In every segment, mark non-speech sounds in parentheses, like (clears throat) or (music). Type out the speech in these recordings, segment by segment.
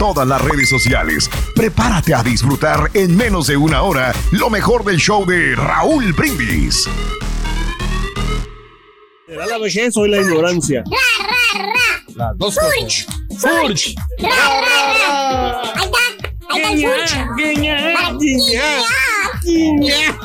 todas las redes sociales. Prepárate a disfrutar en menos de una hora lo mejor del show de Raúl Brindis. ¿Será la vejez o la ignorancia? Las dos Furch. Furch. Ra, ra, ra. Ahí está. Ahí está el Furch. Guiña, Para- guiña, guiña. guiña.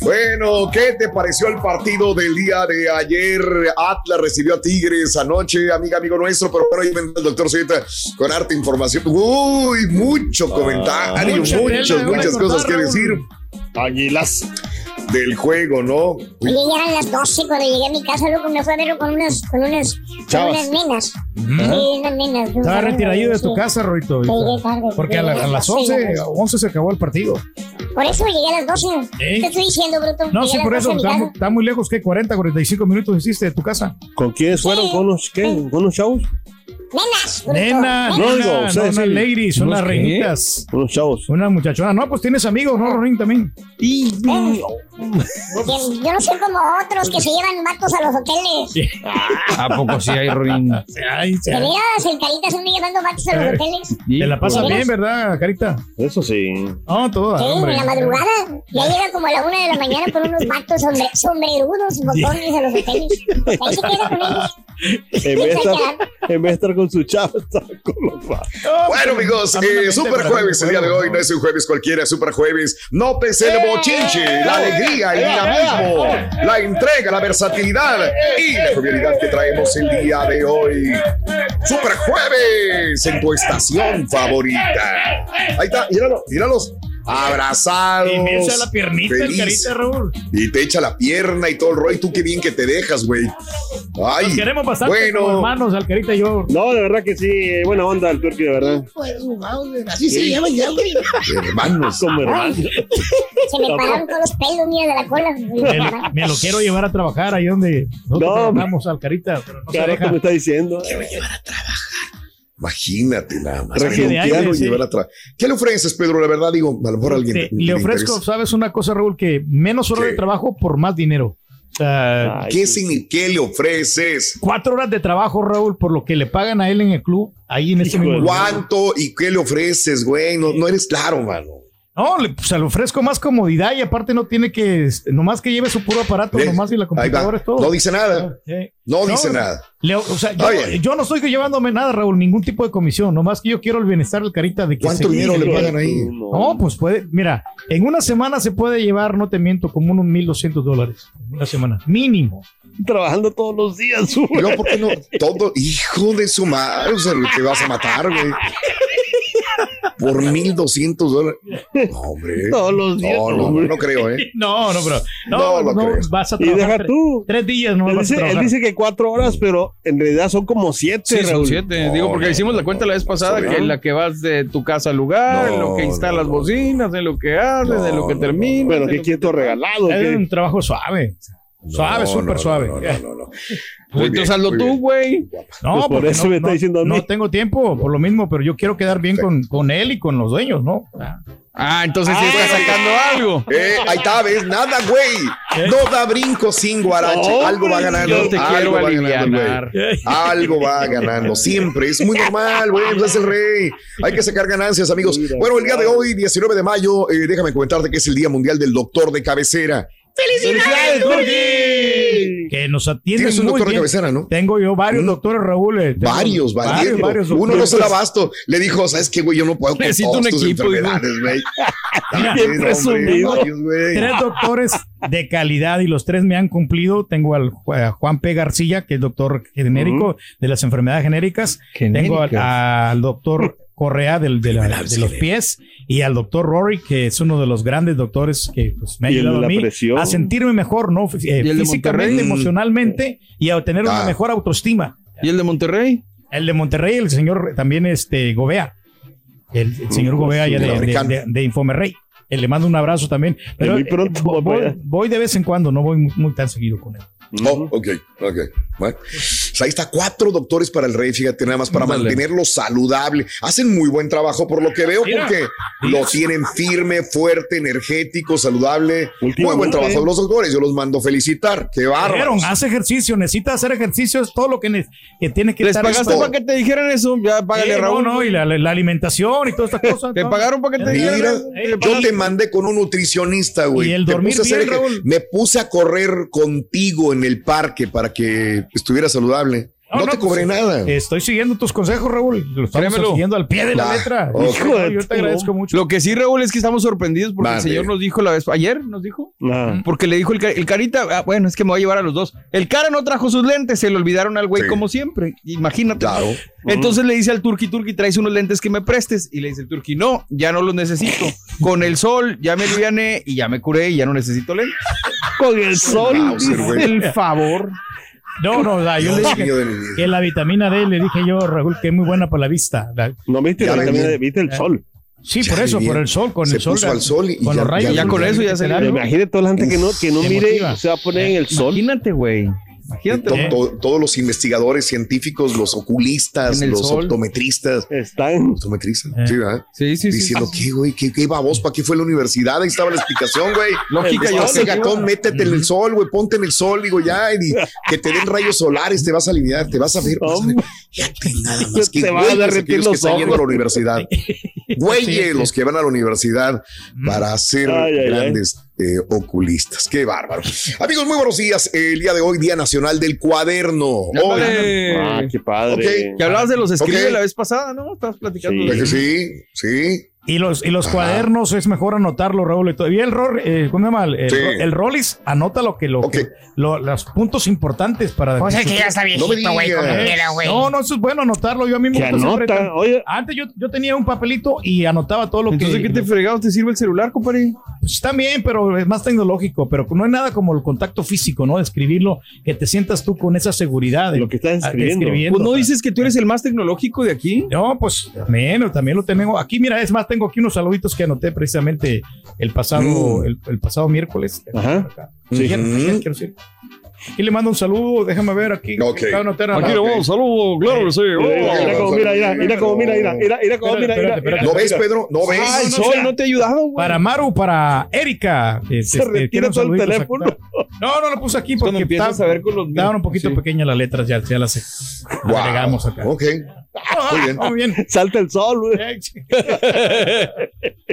Bueno, ¿qué te pareció el partido del día de ayer? Atlas recibió a Tigres anoche, amiga, amigo nuestro, pero bueno, ahí vendrá el doctor Zeta con harta información. Uy, mucho comentario, mucha muchas, muchas cosas que decir Águilas. Del juego, ¿no? Oye, ya eran las 12 cuando llegué a mi casa, luego me fue a ver con unas, con unas, con unas nenas. Sí, unas nenas. Estaba retiradillo de tu Sí. casa, Roito. Llegué tarde. Porque a, la- a las Sí, 11, 11 se acabó el partido. Por eso llegué a las 12. ¿Eh? Te estoy diciendo, bruto. No, Llegué sí, a las por 12 eso. a mi Está, casa. está muy lejos. ¿Qué? 40, 45 minutos hiciste de tu casa. ¿Con quiénes fueron? ¿Con unos qué? ¿Con unos chavos? Nenas, Nenas. No, digo, no, ustedes unas sí. ladies, ¿Unos unas reinitas. Unos chavos. Una muchachona. No, pues tienes amigos, ¿no, Ronín? También. Y. Yo, yo no soy como otros que se llevan vatos a los hoteles. ¿A poco sí hay Rorín? Ay, el Carita se anda llevando vatos a los hoteles. Te la pasa ¿De bien? ¿verdad, Carita? Eso sí. No, toda, Sí, hombre. en la madrugada. Ya llega como a la una de la mañana con unos vatos sombre, sombrerudos, botones a los hoteles. Ahí se queda con ellos. (laughs) En vez, de estar, en vez de estar con su chavo, está con los vatos. Bueno, amigos, eh, Super Jueves el día de hoy, no es un jueves cualquiera, es Super Jueves. Nótese el bochinche, la alegría, el dinamismo, la entrega, la versatilidad y la jovialidad que traemos el día de hoy. Super Jueves en tu estación favorita. Ahí está, míralo, míralos. Abrazados. Y me echa la piernita el feliz. Carita, Raúl. Y te echa la pierna y todo el rollo. Y tú qué bien que te dejas, güey. Ay, Nos queremos bastante bueno. como hermanos, al Carita y yo. No, de verdad que sí. eh, Buena onda el turqui, de verdad. Así se llama ya, güey. hermanos. Como hermanos. Se me pararon todos los pelos, mira, de la cola. Me lo, me lo quiero llevar a trabajar ahí donde nosotros No, trabajamos al Carita, pero no se Claro, deja. como está diciendo. Imagínate nada más. Traje de aire, sí. llevar a tra- ¿Qué le ofreces, Pedro? La verdad, digo, a lo mejor alguien. Te- le le ofrezco, interesa. ¿sabes una cosa, Raúl? Que menos horas ¿Qué? de trabajo por más dinero. O sea, ¿Qué, signi- ¿Qué le ofreces? cuatro horas de trabajo, Raúl, por lo que le pagan a él en el club, ahí en ese mismo lugar. ¿Cuánto y qué le ofreces, güey? No, no eres claro, mano. No, le, pues, le ofrezco más comodidad y aparte no tiene que, este, nomás que lleve su puro aparato, ¿Ves? nomás y la computadora es todo. No dice nada. Sí. No dice nada. Le- o sea, yo, no estoy llevándome nada, Raúl, ningún tipo de comisión, nomás que yo quiero el bienestar del carita de que ¿Cuánto se- dinero le pagan ahí? No, pues puede, mira, en una semana se puede llevar, no te miento, como unos 1200 dólares. Una semana, mínimo. Trabajando todos los días, Y luego, ¿por qué no? Todo, hijo de su madre, o sea, te vas a matar, güey. Por 1200 dólares. No, hombre. Todos los días. No, no, no creo, ¿eh? (laughs) No, no, pero No, no, lo no, creo. vas a Y trabajar deja tres, tú. tres días, no Él vas a dice, él trabajar. dice que cuatro horas, pero en realidad son como siete, Sí, son siete. Digo, porque no, hicimos la cuenta la vez pasada, que en la que vas de tu casa al lugar, en lo que instalas bocinas, en lo que haces, No, en lo que no, terminas. Bueno, en ¿qué tú regalado? Es un trabajo suave. Suave, súper no, no, suave. No, no, no, no. (laughs) Pues entonces hazlo tú, güey. No, Pues por eso no, me está no- diciendo a mí. no tengo tiempo por lo mismo, pero yo quiero quedar bien con, con él y con los dueños, ¿no? Ah, entonces sí está sacando algo. Eh, ahí está, ves, nada, güey. ¿Eh? No da brinco sin guarache. No, Algo va ganando. Yo te algo quiero va ganando, güey. Algo va ganando. Siempre. Es muy normal, güey. Pues es el rey. Hay que sacar ganancias, amigos. Bueno, el día de hoy, 19 de mayo, eh, déjame comentarte que es el Día Mundial del Doctor de Cabecera. ¡Felicidades, Turki! Que nos atienden Tienes un muy doctor de bien. cabecera, ¿no? Tengo yo varios Mm. doctores, Raúl. eh, tengo Varios, varios. varios Uno no se la abasto. Le dijo, ¿sabes qué, güey? Yo no puedo con Necesito todas un tus equipo, enfermedades, güey. (laughs) Bien Sí, no, hombre, presumido. varios, güey. Tres doctores de calidad y los tres me han cumplido. Tengo al a Juan P. García, que es doctor genérico de las enfermedades genéricas. Tengo al, al doctor Correa del, de, la- de los pies y al doctor Rory, que es uno de los grandes doctores que pues, me ha ayudado a mí a sentirme mejor, ¿no? Eh, ¿Y el de físicamente, emocionalmente y a tener una Ah. mejor autoestima. ¿Y el de Monterrey? El de Monterrey, el señor también este Gobea. El, el señor Gobea ya de, de, de- de Infomerrey. Eh, Le mando un abrazo también. Pero muy pronto eh, va voy, de vez en cuando, no voy muy, muy tan seguido con él. Oh, ok, ok. Ahí está, cuatro doctores para el rey, fíjate, nada más para mantenerlo saludable. Hacen muy buen trabajo por lo que veo, Mira. porque lo tienen firme, fuerte, energético, saludable. Muy buen trabajo de los doctores, yo los mando felicitar. Qué bárbaro. Hace ejercicio, necesita hacer ejercicio, es todo lo que, ne- que tiene que ¿Les estar pagaste para que te dijeran eso? Ya págale, Sí, Raúl. No, no, y la, la alimentación y todas estas (laughs) cosas. ¿Te pagaron para que te Mira, dijeran? Eh, yo te mandé con un nutricionista, güey. Y el dormir puse a hacer bien, Raúl. Me puse a correr contigo en el parque para que estuviera saludable. No, No, no, te cobré pues, nada. Estoy siguiendo tus consejos, Raúl. Lo estamos Créemelo. siguiendo al pie de la letra. Hijo de- yo te agradezco mucho. Lo que sí, Raúl, es que estamos sorprendidos porque el señor nos dijo la vez, ayer nos dijo, porque le dijo el, el carita, ah, bueno, es que me voy a llevar a los dos. El cara no trajo sus lentes, se le olvidaron al güey Sí. como siempre, imagínate. Claro. Entonces le dice al turqui, turqui, traes unos lentes que me prestes. Y le dice el turqui, no, ya no los necesito. Con el sol ya me aliviané y ya me curé y ya no necesito lentes. Con el sol. Bowser. El favor. No, no, la- yo le dije que la vitamina D, le dije yo, Raúl, que es muy buena para la vista. La- No viste, la vitamina. D, viste el sol. sí, Ya por eso, bien. por el sol, con Se el sol. puso al sol y con ya- los rayos. ya- ya con eso ya se le- Imagínate toda la gente que no, que no mire motiva. y se va a poner en el sol. Imagínate, güey. Imagínate. To- to- todos los investigadores científicos, los oculistas, los sol. optometristas. Están. Optometristas, Eh. sí, ¿verdad? Sí, sí, sí. Diciendo, ¿qué, güey? ¿Qué, qué babos? ¿Para qué fue la universidad? Ahí estaba la explicación, güey. (laughs) Lógica y Estás objetiva. gatón, métete en el sol, güey, ponte en el sol, digo, ya, y que te den rayos solares, te vas a aliviar, te vas a ver. vas a ver. Fíjate nada (laughs) más que Te van a güeyes derretir aquellos que los están yendo a la universidad. (laughs) Güeyes Sí, sí. los que van a la universidad para ay, grandes eh, oculistas. Qué bárbaro. Amigos, muy buenos días. El día de hoy, Día Nacional del Cuaderno. Hoy. Ah, qué padre. Ok. Que hablabas de los escribes Ok. la vez pasada, ¿no? Estabas platicando. ¿verdad que sí, sí. Y los, y los Ajá. cuadernos es mejor anotarlo, Raúl. y todo. Y el, rol, eh, ¿cómo se llama? El, Sí. el Rollis anota lo que, lo que lo- los puntos importantes para. O sea que ya está viejito, güey, como digas. quiera, güey. No, no, eso es bueno anotarlo. Yo a mí me gusta Oye, Antes yo, yo tenía un papelito y anotaba todo lo Entonces, que. ¿qué te fregados te sirve el celular, compadre? Pues está bien, pero es más tecnológico. Pero no hay nada como el contacto físico, ¿no? De escribirlo, que te sientas tú con esa seguridad. de- Lo que estás escribiendo. Pues no dices que tú eres el más tecnológico de aquí. No, pues también, también lo tengo. Aquí, mira, es más, tengo aquí unos saluditos que anoté precisamente el pasado, Mm. el, el pasado miércoles. Ajá. Acá. Ayer, Ujú. ayer, quiero decir. Aquí le mando un saludo, déjame ver aquí. Ok. Acabo de anotar a- Aquí le mando un saludo, claro que sí. Mira, mira cómo mira, mira, mira cómo mira, mira, mira, mira cómo mira, mira, ¿No ves, Pedro? ¿No ves? No, sol no, no te ha ayudado, güey. Para Maru, para Erika. que, Se este, retira todo el teléfono. No, no lo puse aquí porque empiezas está- a ver con los estaban un poquito Sí. pequeñas las letras, ya, ya las Wow. agregamos acá. Ok. Muy bien. (laughs) Muy bien. Salta el sol, güey. (laughs)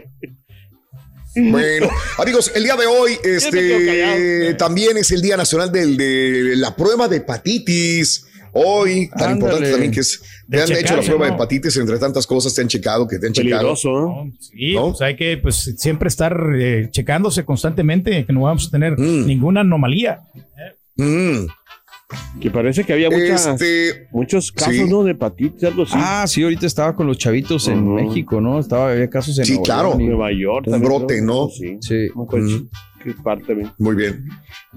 Bueno, amigos, el día de hoy este, también es el Día Nacional del, de la prueba de hepatitis. Hoy, tan Ándale. importante también que es, De te han hecho la prueba de hepatitis, entre tantas cosas te han checado, que te han checado. Peligroso, ¿no? No, Sí, ¿No? pues hay que pues, siempre estar eh, checándose constantemente, que no vamos a tener Mm. ninguna anomalía. Mm. Que parece que había muchas, este, muchos casos, ¿no? De hepatitis, algo así. Ah, sí, ahorita estaba con los chavitos en México, ¿no? Estaba, había casos en sí, claro. Nueva York. Un brote, ¿no? Sí. sí. Muy bien.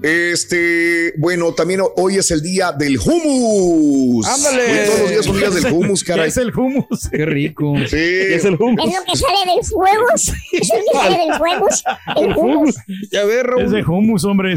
Este, bueno, también hoy es el día del hummus. Ándale. todos los días son días del hummus, (laughs) caray. es el hummus? Qué rico. Sí. Es el hummus. Es lo que sale del fuego. Es lo que sale del fuego. (laughs) El hummus. Ya ver, Es de hummus, hombre.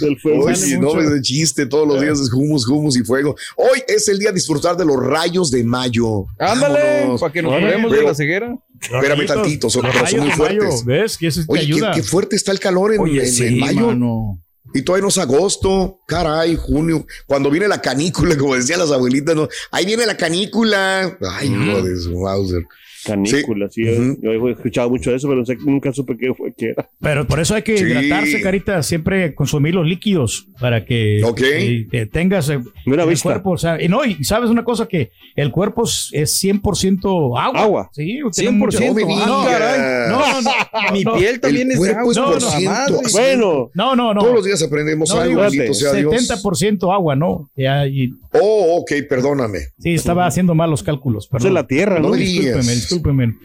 Del fuego. Oye, no es de chiste. Todos los días es hummus, hummus y fuego. Hoy es el día de disfrutar de los rayos de mayo. Ándale. Para que nos veamos de la ceguera. Espérame tantito, son, pero son muy fuertes. ¿Ves? Que eso te Oye, ayuda. Qué, qué, fuerte está el calor en, Oye, en, sí, en mayo. Mano. Y todavía no es agosto, caray, junio, cuando viene la canícula, (laughs) como decían las abuelitas, no, ahí viene la canícula. Ay, Mm. hijo de su Mauser. Canícula, sí. Ujú. Yo he escuchado mucho de eso, pero no sé- nunca supe qué fue qué era. Pero por eso hay que Sí. hidratarse, carita, siempre consumir los líquidos para que, Ok. que- que tengas eh, el vista. cuerpo. O sea, y no, y sabes una cosa que el cuerpo es, es 100% agua. Agua. Sí, 100%. No me Ah, digas. caray. No, no, no. Mi no, piel también El es agua. es No, por no, ciento. Bueno, No, no, no. Todos los días aprendemos No, algo, digo, bendito sea Dios. 70% agua, ¿no? Ya, y- Oh, ok, perdóname. sí, estaba haciendo mal los cálculos. esa es Perdón. la tierra, No ¿no?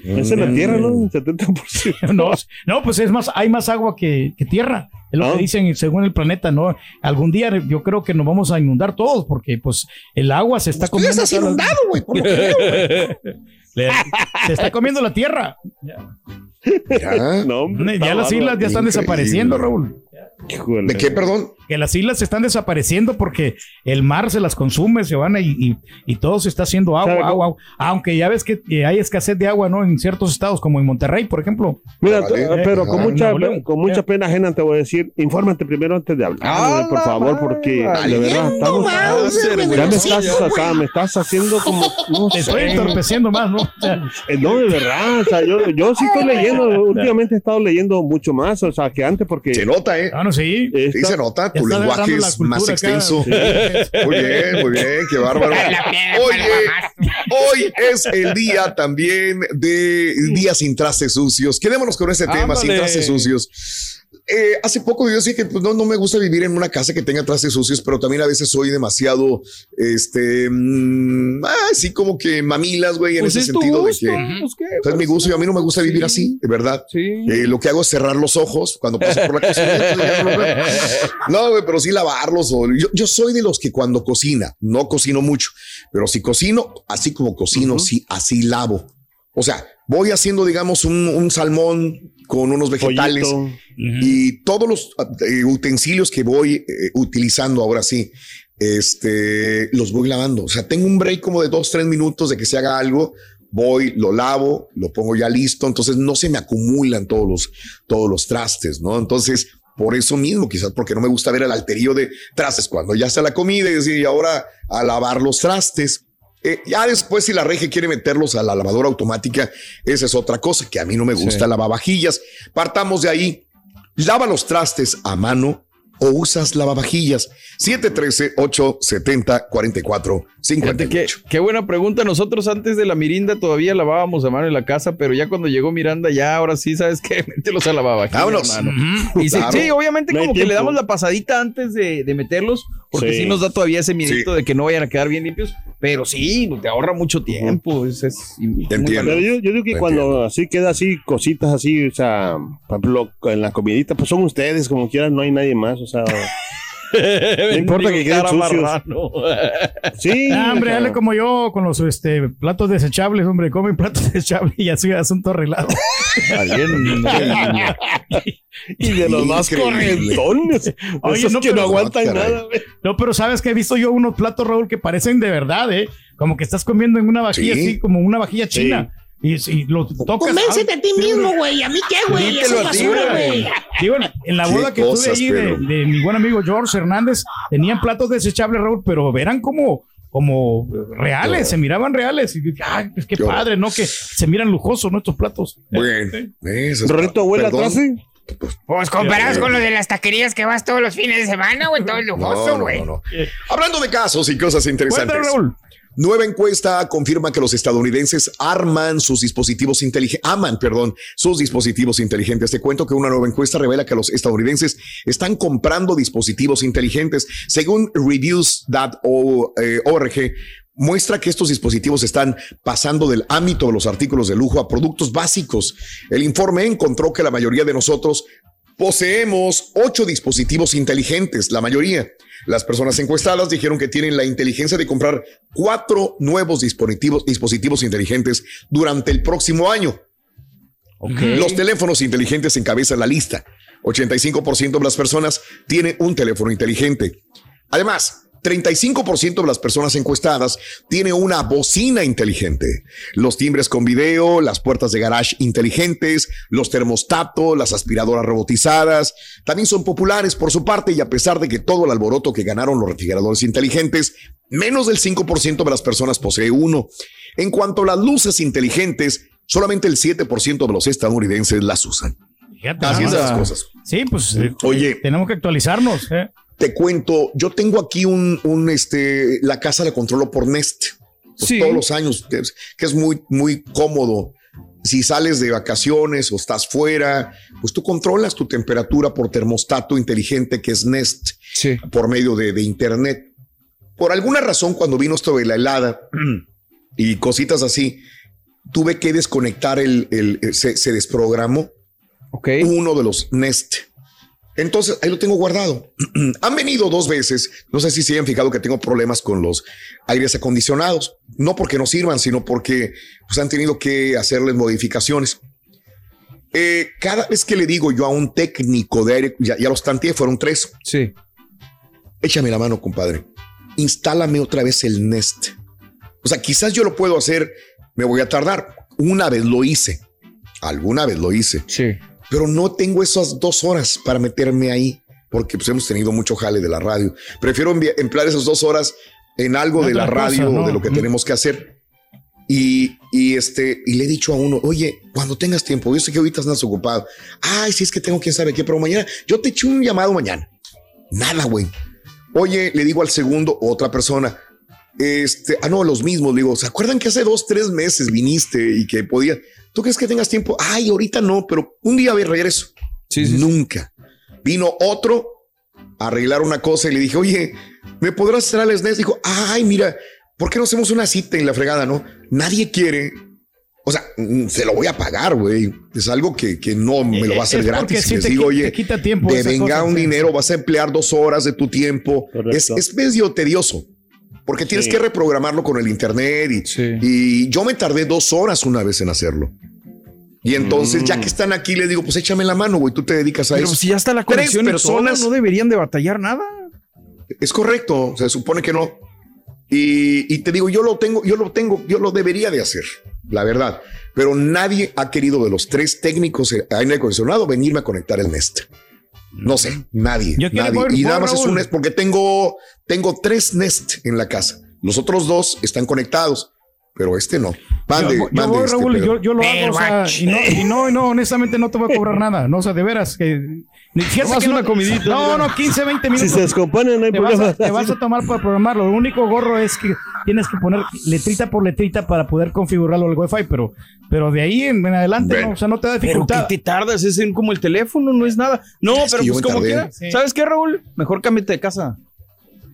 Es la tierra, ¿no? 70%. (laughs) No, no, pues es más, hay más agua que, que tierra. Es lo Ah. que dicen según el planeta, ¿no? Algún día yo creo que nos vamos a inundar todos porque pues el agua se está Tú ya comiendo. estás todas las- inundado, güey. por lo que veo. (laughs) Le- se está comiendo la tierra. Ya. No, hombre, Ya está las islas ya están increíble. desapareciendo, Raúl. Híjole. ¿De qué, perdón? Que las islas están desapareciendo porque el mar se las consume, se van y, y, y todo se está haciendo agua, agua, agua. Aunque ya ves que eh, hay escasez de agua, ¿no? En ciertos estados, como en Monterrey, por ejemplo. Mira, Vale. tú- pero con Ah, mucha, con mucha pena ajena te voy a decir, infórmate primero antes de hablar, Ah, güey, por favor, porque vale. de verdad estamos, ya me estás, sea, me estás haciendo como, no Te sé, estoy entorpeciendo más, ¿no? O sea, Eh, no, de verdad, o sea, yo, yo sí estoy leyendo, últimamente he estado leyendo mucho más, o sea, que antes porque Se nota, ¿eh? ah, sí. esta- Sí, se nota. Tu lenguaje es más extenso. Sí. (laughs) Muy bien, muy bien, qué bárbaro. Oye, hoy es el día también de día sin trastes sucios. Quedémonos con este tema, sin trastes sucios. Eh, hace poco yo decía que pues, no, no me gusta vivir en una casa que tenga trastes sucios, pero también a veces soy demasiado, este, mm, así como que mamilas, güey, en Pues ese es sentido gusto, de que pues, es mi gusto y a mí no me gusta vivir así, de verdad. Sí. Eh, lo que hago es cerrar los ojos cuando paso por la cocina. (laughs) no, güey, pero sí lavarlos. O, yo, yo soy de los que cuando cocina, no cocino mucho, pero si cocino, así como cocino, sí, así lavo. O sea, voy haciendo, digamos, un, un salmón con unos vegetales y todos los eh, utensilios que voy eh, utilizando ahora sí, este, los voy lavando. O sea, tengo un break como de dos, tres minutos de que se haga algo. Voy, lo lavo, lo pongo ya listo. Entonces no se me acumulan todos los, todos los trastes, ¿no? Entonces, por eso mismo, quizás porque no me gusta ver el alterillo de trastes cuando ya está la comida y decir, y ahora a lavar los trastes. Eh, ya después, si la regia quiere meterlos a la lavadora automática, esa es otra cosa que a mí no me gusta, Sí. lavavajillas. Partamos de ahí. Lava los trastes a mano o usas lavavajillas. 713-870-4458. Fíjate qué, qué buena pregunta. Nosotros antes de la Mirinda todavía lavábamos a mano en la casa, pero ya cuando llegó Miranda, ya ahora sí, ¿sabes qué? (laughs) Mételos a lavavajillas, Vámonos. mano. Y sí, Claro. sí, obviamente No como que le damos la pasadita antes de, de meterlos, porque sí. Sí. nos da todavía ese miedito Sí. de que no vayan a quedar bien limpios, pero sí, te ahorra mucho tiempo. Es, es muy Entiendo. Yo, yo digo que cuando así queda así, cositas así, o sea, por ejemplo, en la comidita, pues son ustedes, como quieran, no hay nadie más, o sea, (laughs) no importa que queden sucios. (laughs) Sí. Ah, hombre, dale como yo con los este, platos desechables, hombre, comen platos (laughs) desechables y así asunto arreglado. (laughs) y de los más Increíble. correntones. Oye, esos no, que no aguantan Ah, caray. nada, güey. No, pero sabes que he visto yo unos platos, Raúl, que parecen de verdad, ¿eh? Como que estás comiendo en una vajilla Sí. así, como una vajilla china. Y, y lo tocas. Convéncete a ti mismo, güey. ¿A mí qué, güey? Eso es basura, güey. Digo, en- la boda que cosas, tuve ahí de, mi buen amigo George Hernández, tenían platos desechables, Raúl, pero eran como, como reales, se miraban reales. Y dije, ay, pues qué padre, ¿no? Que se miran lujosos, ¿no? Estos platos. Bueno, eso es- Rorrito, abuela atrás, ¿sí? Pues comparados con los de las taquerías que vas todos los fines de semana, güey. Todo (laughs) No, lujoso, no, güey. no, no. Hablando de casos y cosas interesantes. Cuéntale, Raúl. Nueva encuesta confirma que los estadounidenses arman sus dispositivos inteligentes, aman, perdón, sus dispositivos inteligentes. Te cuento que una nueva encuesta revela que los estadounidenses están comprando dispositivos inteligentes. Según reviews.org, muestra que estos dispositivos están pasando del ámbito de los artículos de lujo a productos básicos. El informe encontró que la mayoría de nosotros poseemos ocho dispositivos inteligentes, la mayoría. Las personas encuestadas dijeron que tienen la inteligencia de comprar cuatro nuevos dispositivos, dispositivos inteligentes durante el próximo año. Los teléfonos inteligentes encabezan la lista. 85% de las personas tienen un teléfono inteligente. Además, 35% de las personas encuestadas tiene una bocina inteligente. Los timbres con video, las puertas de garage inteligentes, los termostatos, las aspiradoras robotizadas, también son populares por su parte y a pesar de que todo el alboroto que ganaron los refrigeradores inteligentes, menos del 5% de las personas posee uno. En cuanto a las luces inteligentes, solamente el 7% de los estadounidenses las usan. Así es las cosas. Sí, pues Oye, tenemos que actualizarnos. ¿eh? Te cuento, yo tengo aquí un, un este, la casa la controlo por Nest. Pues todos los años, que es, muy, muy cómodo. Si sales de vacaciones o estás fuera, pues tú controlas tu temperatura por termostato inteligente que es Nest por medio de, internet. Por alguna razón, cuando vino esto de la helada y cositas así, tuve que desconectar el, el se, se desprogramó uno de los Nest entonces, ahí lo tengo guardado. (clears throat) Han venido dos veces. No sé si se han fijado que tengo problemas con los aires acondicionados. No porque no sirvan, sino porque pues, han tenido que hacerles modificaciones. Eh, cada vez que le digo yo a un técnico de aire, ya, ya los tanteé, fueron tres. Sí. Échame la mano, compadre. Instálame otra vez el Nest. O sea, quizás yo lo puedo hacer, me voy a tardar. Una vez lo hice. Alguna vez lo hice. Sí pero no tengo esas dos horas para meterme ahí porque pues, hemos tenido mucho jale de la radio. Prefiero emplear esas dos horas en algo de la radio, de lo que tenemos que hacer. Y, y, este, y le he dicho a uno, oye, cuando tengas tiempo, yo sé que ahorita estás ocupado. Ay, si es que tengo quién sabe qué, pero mañana yo te echo un llamado mañana. Nada, güey. Oye, le digo al segundo, otra persona, este, ah, no, los mismos, digo, ¿se acuerdan que hace dos, tres meses viniste y que podía? ¿Tú crees que tengas tiempo? Ay, ahorita no, pero un día regreso. Sí, Nunca. Vino otro a arreglar una cosa y le dije, oye, ¿me podrás hacer al SNES? Dijo, ay, mira, ¿por qué no hacemos una cita en la fregada, no? Nadie quiere. O sea, mm, se lo voy a pagar, güey. Es algo que, que no me lo va a hacer gratis. Si les digo, oye, quita tiempo de venga un dinero, vas a emplear dos horas de tu tiempo. Es, es medio tedioso porque tienes que reprogramarlo con el internet y, yo me tardé dos horas una vez en hacerlo. Y entonces, ya que mm. están aquí, le digo, pues échame la mano, güey, tú te dedicas a eso. Pero si ya está la conexión personas no deberían de batallar nada. Es correcto, se supone que no. Y, y, te digo, yo lo tengo, yo lo tengo, yo lo debería de hacer, la verdad. Pero nadie ha querido de los tres técnicos en aire acondicionado venirme a conectar el Nest. No sé, nadie. nadie. y nada más es un Nest porque tengo, tengo tres Nest en la casa. Los otros dos están conectados, pero este no. Mande, yo, yo, este, Raúl, yo, yo, lo hago, o sea, y, no, y, no, y no, honestamente no te voy a cobrar nada. No, o sea, de veras, que Fíjate que una comidita. No, no, 15, 20 minutos. Si se descomponen, no hay te problema. Vas a, te vas a tomar para programarlo. Lo único gorro es que tienes que poner letrita por letrita para poder configurarlo al Wi-Fi, pero, pero de ahí en, adelante, no, o sea, no te da dificultad. Pero ¿qué te tardas? Es como el teléfono, no es nada. No, pero pues como quieras. ¿Sabes qué, Raúl? Mejor cámbiate de casa.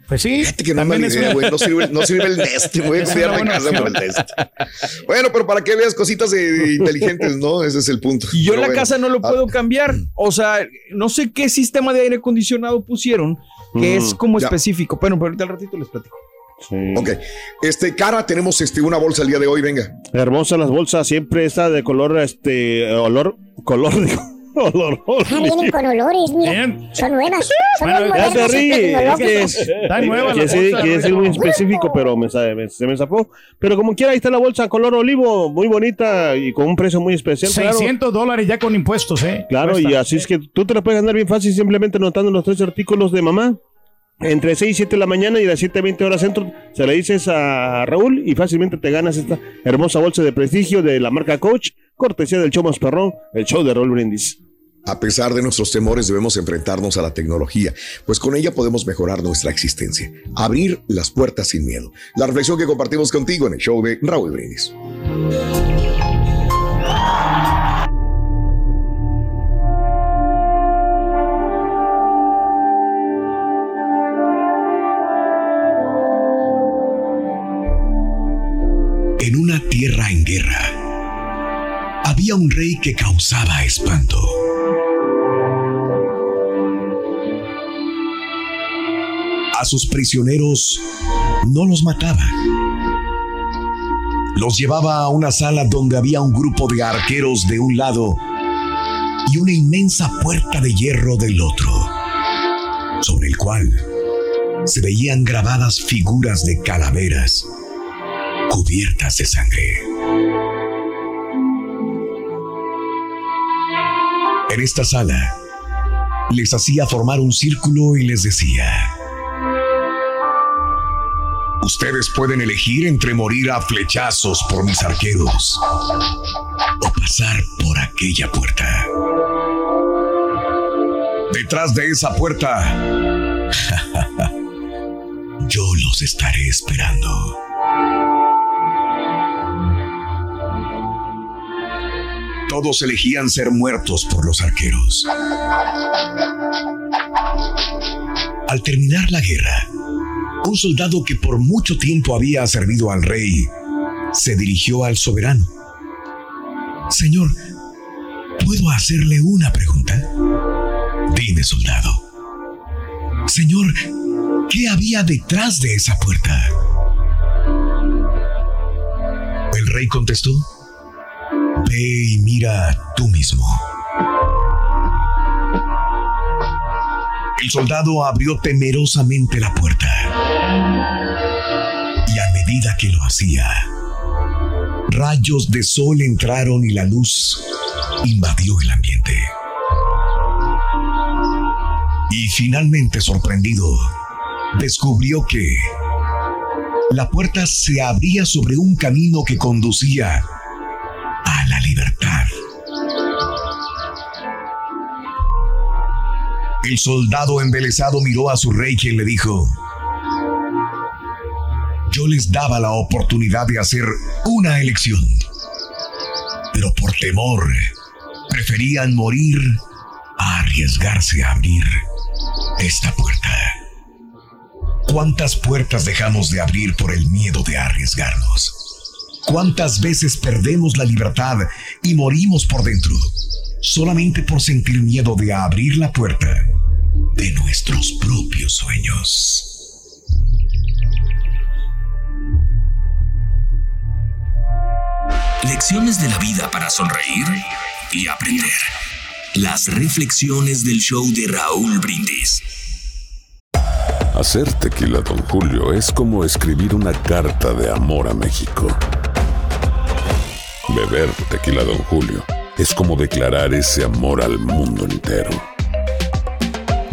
Pues sí. Fíjate que no, me idea, güey. No sirve, no sirve el Nest, (laughs) voy a casa con el Nest. Bueno, pero para que veas cositas de, (laughs) inteligentes, ¿no? Ese es el punto. Y yo en la casa no lo ah. puedo cambiar. O sea, no sé qué sistema de aire acondicionado pusieron que es mm, como específico. Bueno, pero ahorita al ratito les platico. Sí. Ok. Este, cara, tenemos este, una bolsa el día de hoy, venga. Hermosa las bolsas, siempre está de color, este, olor, color, Olor, ah, vienen con olores, mira. Son nuevas. Son bueno, ya se ríe. Es que es, está nueva quiere, ser muy específico, pero me, se me zafó. Pero como quiera, ahí está la bolsa color olivo, muy bonita y con un precio muy especial. 600 dólares ya con impuestos, ¿eh? Claro, y así es que tú te la puedes ganar bien fácil simplemente notando los tres artículos de mamá. Entre 6 y 7 de la mañana y las 7 a 20 horas centro, se le dices a Raúl y fácilmente te ganas esta hermosa bolsa de prestigio de la marca Coach, cortesía del show más perrón, el show de Raúl Brindis. A pesar de nuestros temores debemos enfrentarnos a la tecnología, pues con ella podemos mejorar nuestra existencia, abrir las puertas sin miedo. La reflexión que compartimos contigo en el show de Raúl Brindis. En una tierra en guerra, había un rey que causaba espanto. A sus prisioneros no los mataba. Los llevaba a una sala donde había un grupo de arqueros de un lado y una inmensa puerta de hierro del otro, sobre el cual se veían grabadas figuras de calaveras cubiertas de sangre. En esta sala, les hacía formar un círculo y les decía, Ustedes pueden elegir entre morir a flechazos por mis arqueros o pasar por aquella puerta. Detrás de esa puerta, (laughs) yo los estaré esperando. Todos elegían ser muertos por los arqueros. Al terminar la guerra, un soldado que por mucho tiempo había servido al rey se dirigió al soberano. Señor, ¿puedo hacerle una pregunta? Dime, soldado. Señor, ¿qué había detrás de esa puerta? El rey contestó, Ve y mira tú mismo. El soldado abrió temerosamente la puerta. Y a medida que lo hacía, rayos de sol entraron y la luz invadió el ambiente. Y finalmente sorprendido, descubrió que la puerta se abría sobre un camino que conducía El soldado embelesado miró a su rey quien le dijo, yo les daba la oportunidad de hacer una elección, pero por temor preferían morir a arriesgarse a abrir esta puerta. ¿Cuántas puertas dejamos de abrir por el miedo de arriesgarnos? ¿Cuántas veces perdemos la libertad y morimos por dentro solamente por sentir miedo de abrir la puerta nuestros propios sueños? Lecciones de la vida para sonreír y aprender. Las reflexiones del show de Raúl Brindis. Hacer tequila, don Julio, es como escribir una carta de amor a México. Beber tequila, don Julio, es como declarar ese amor al mundo entero.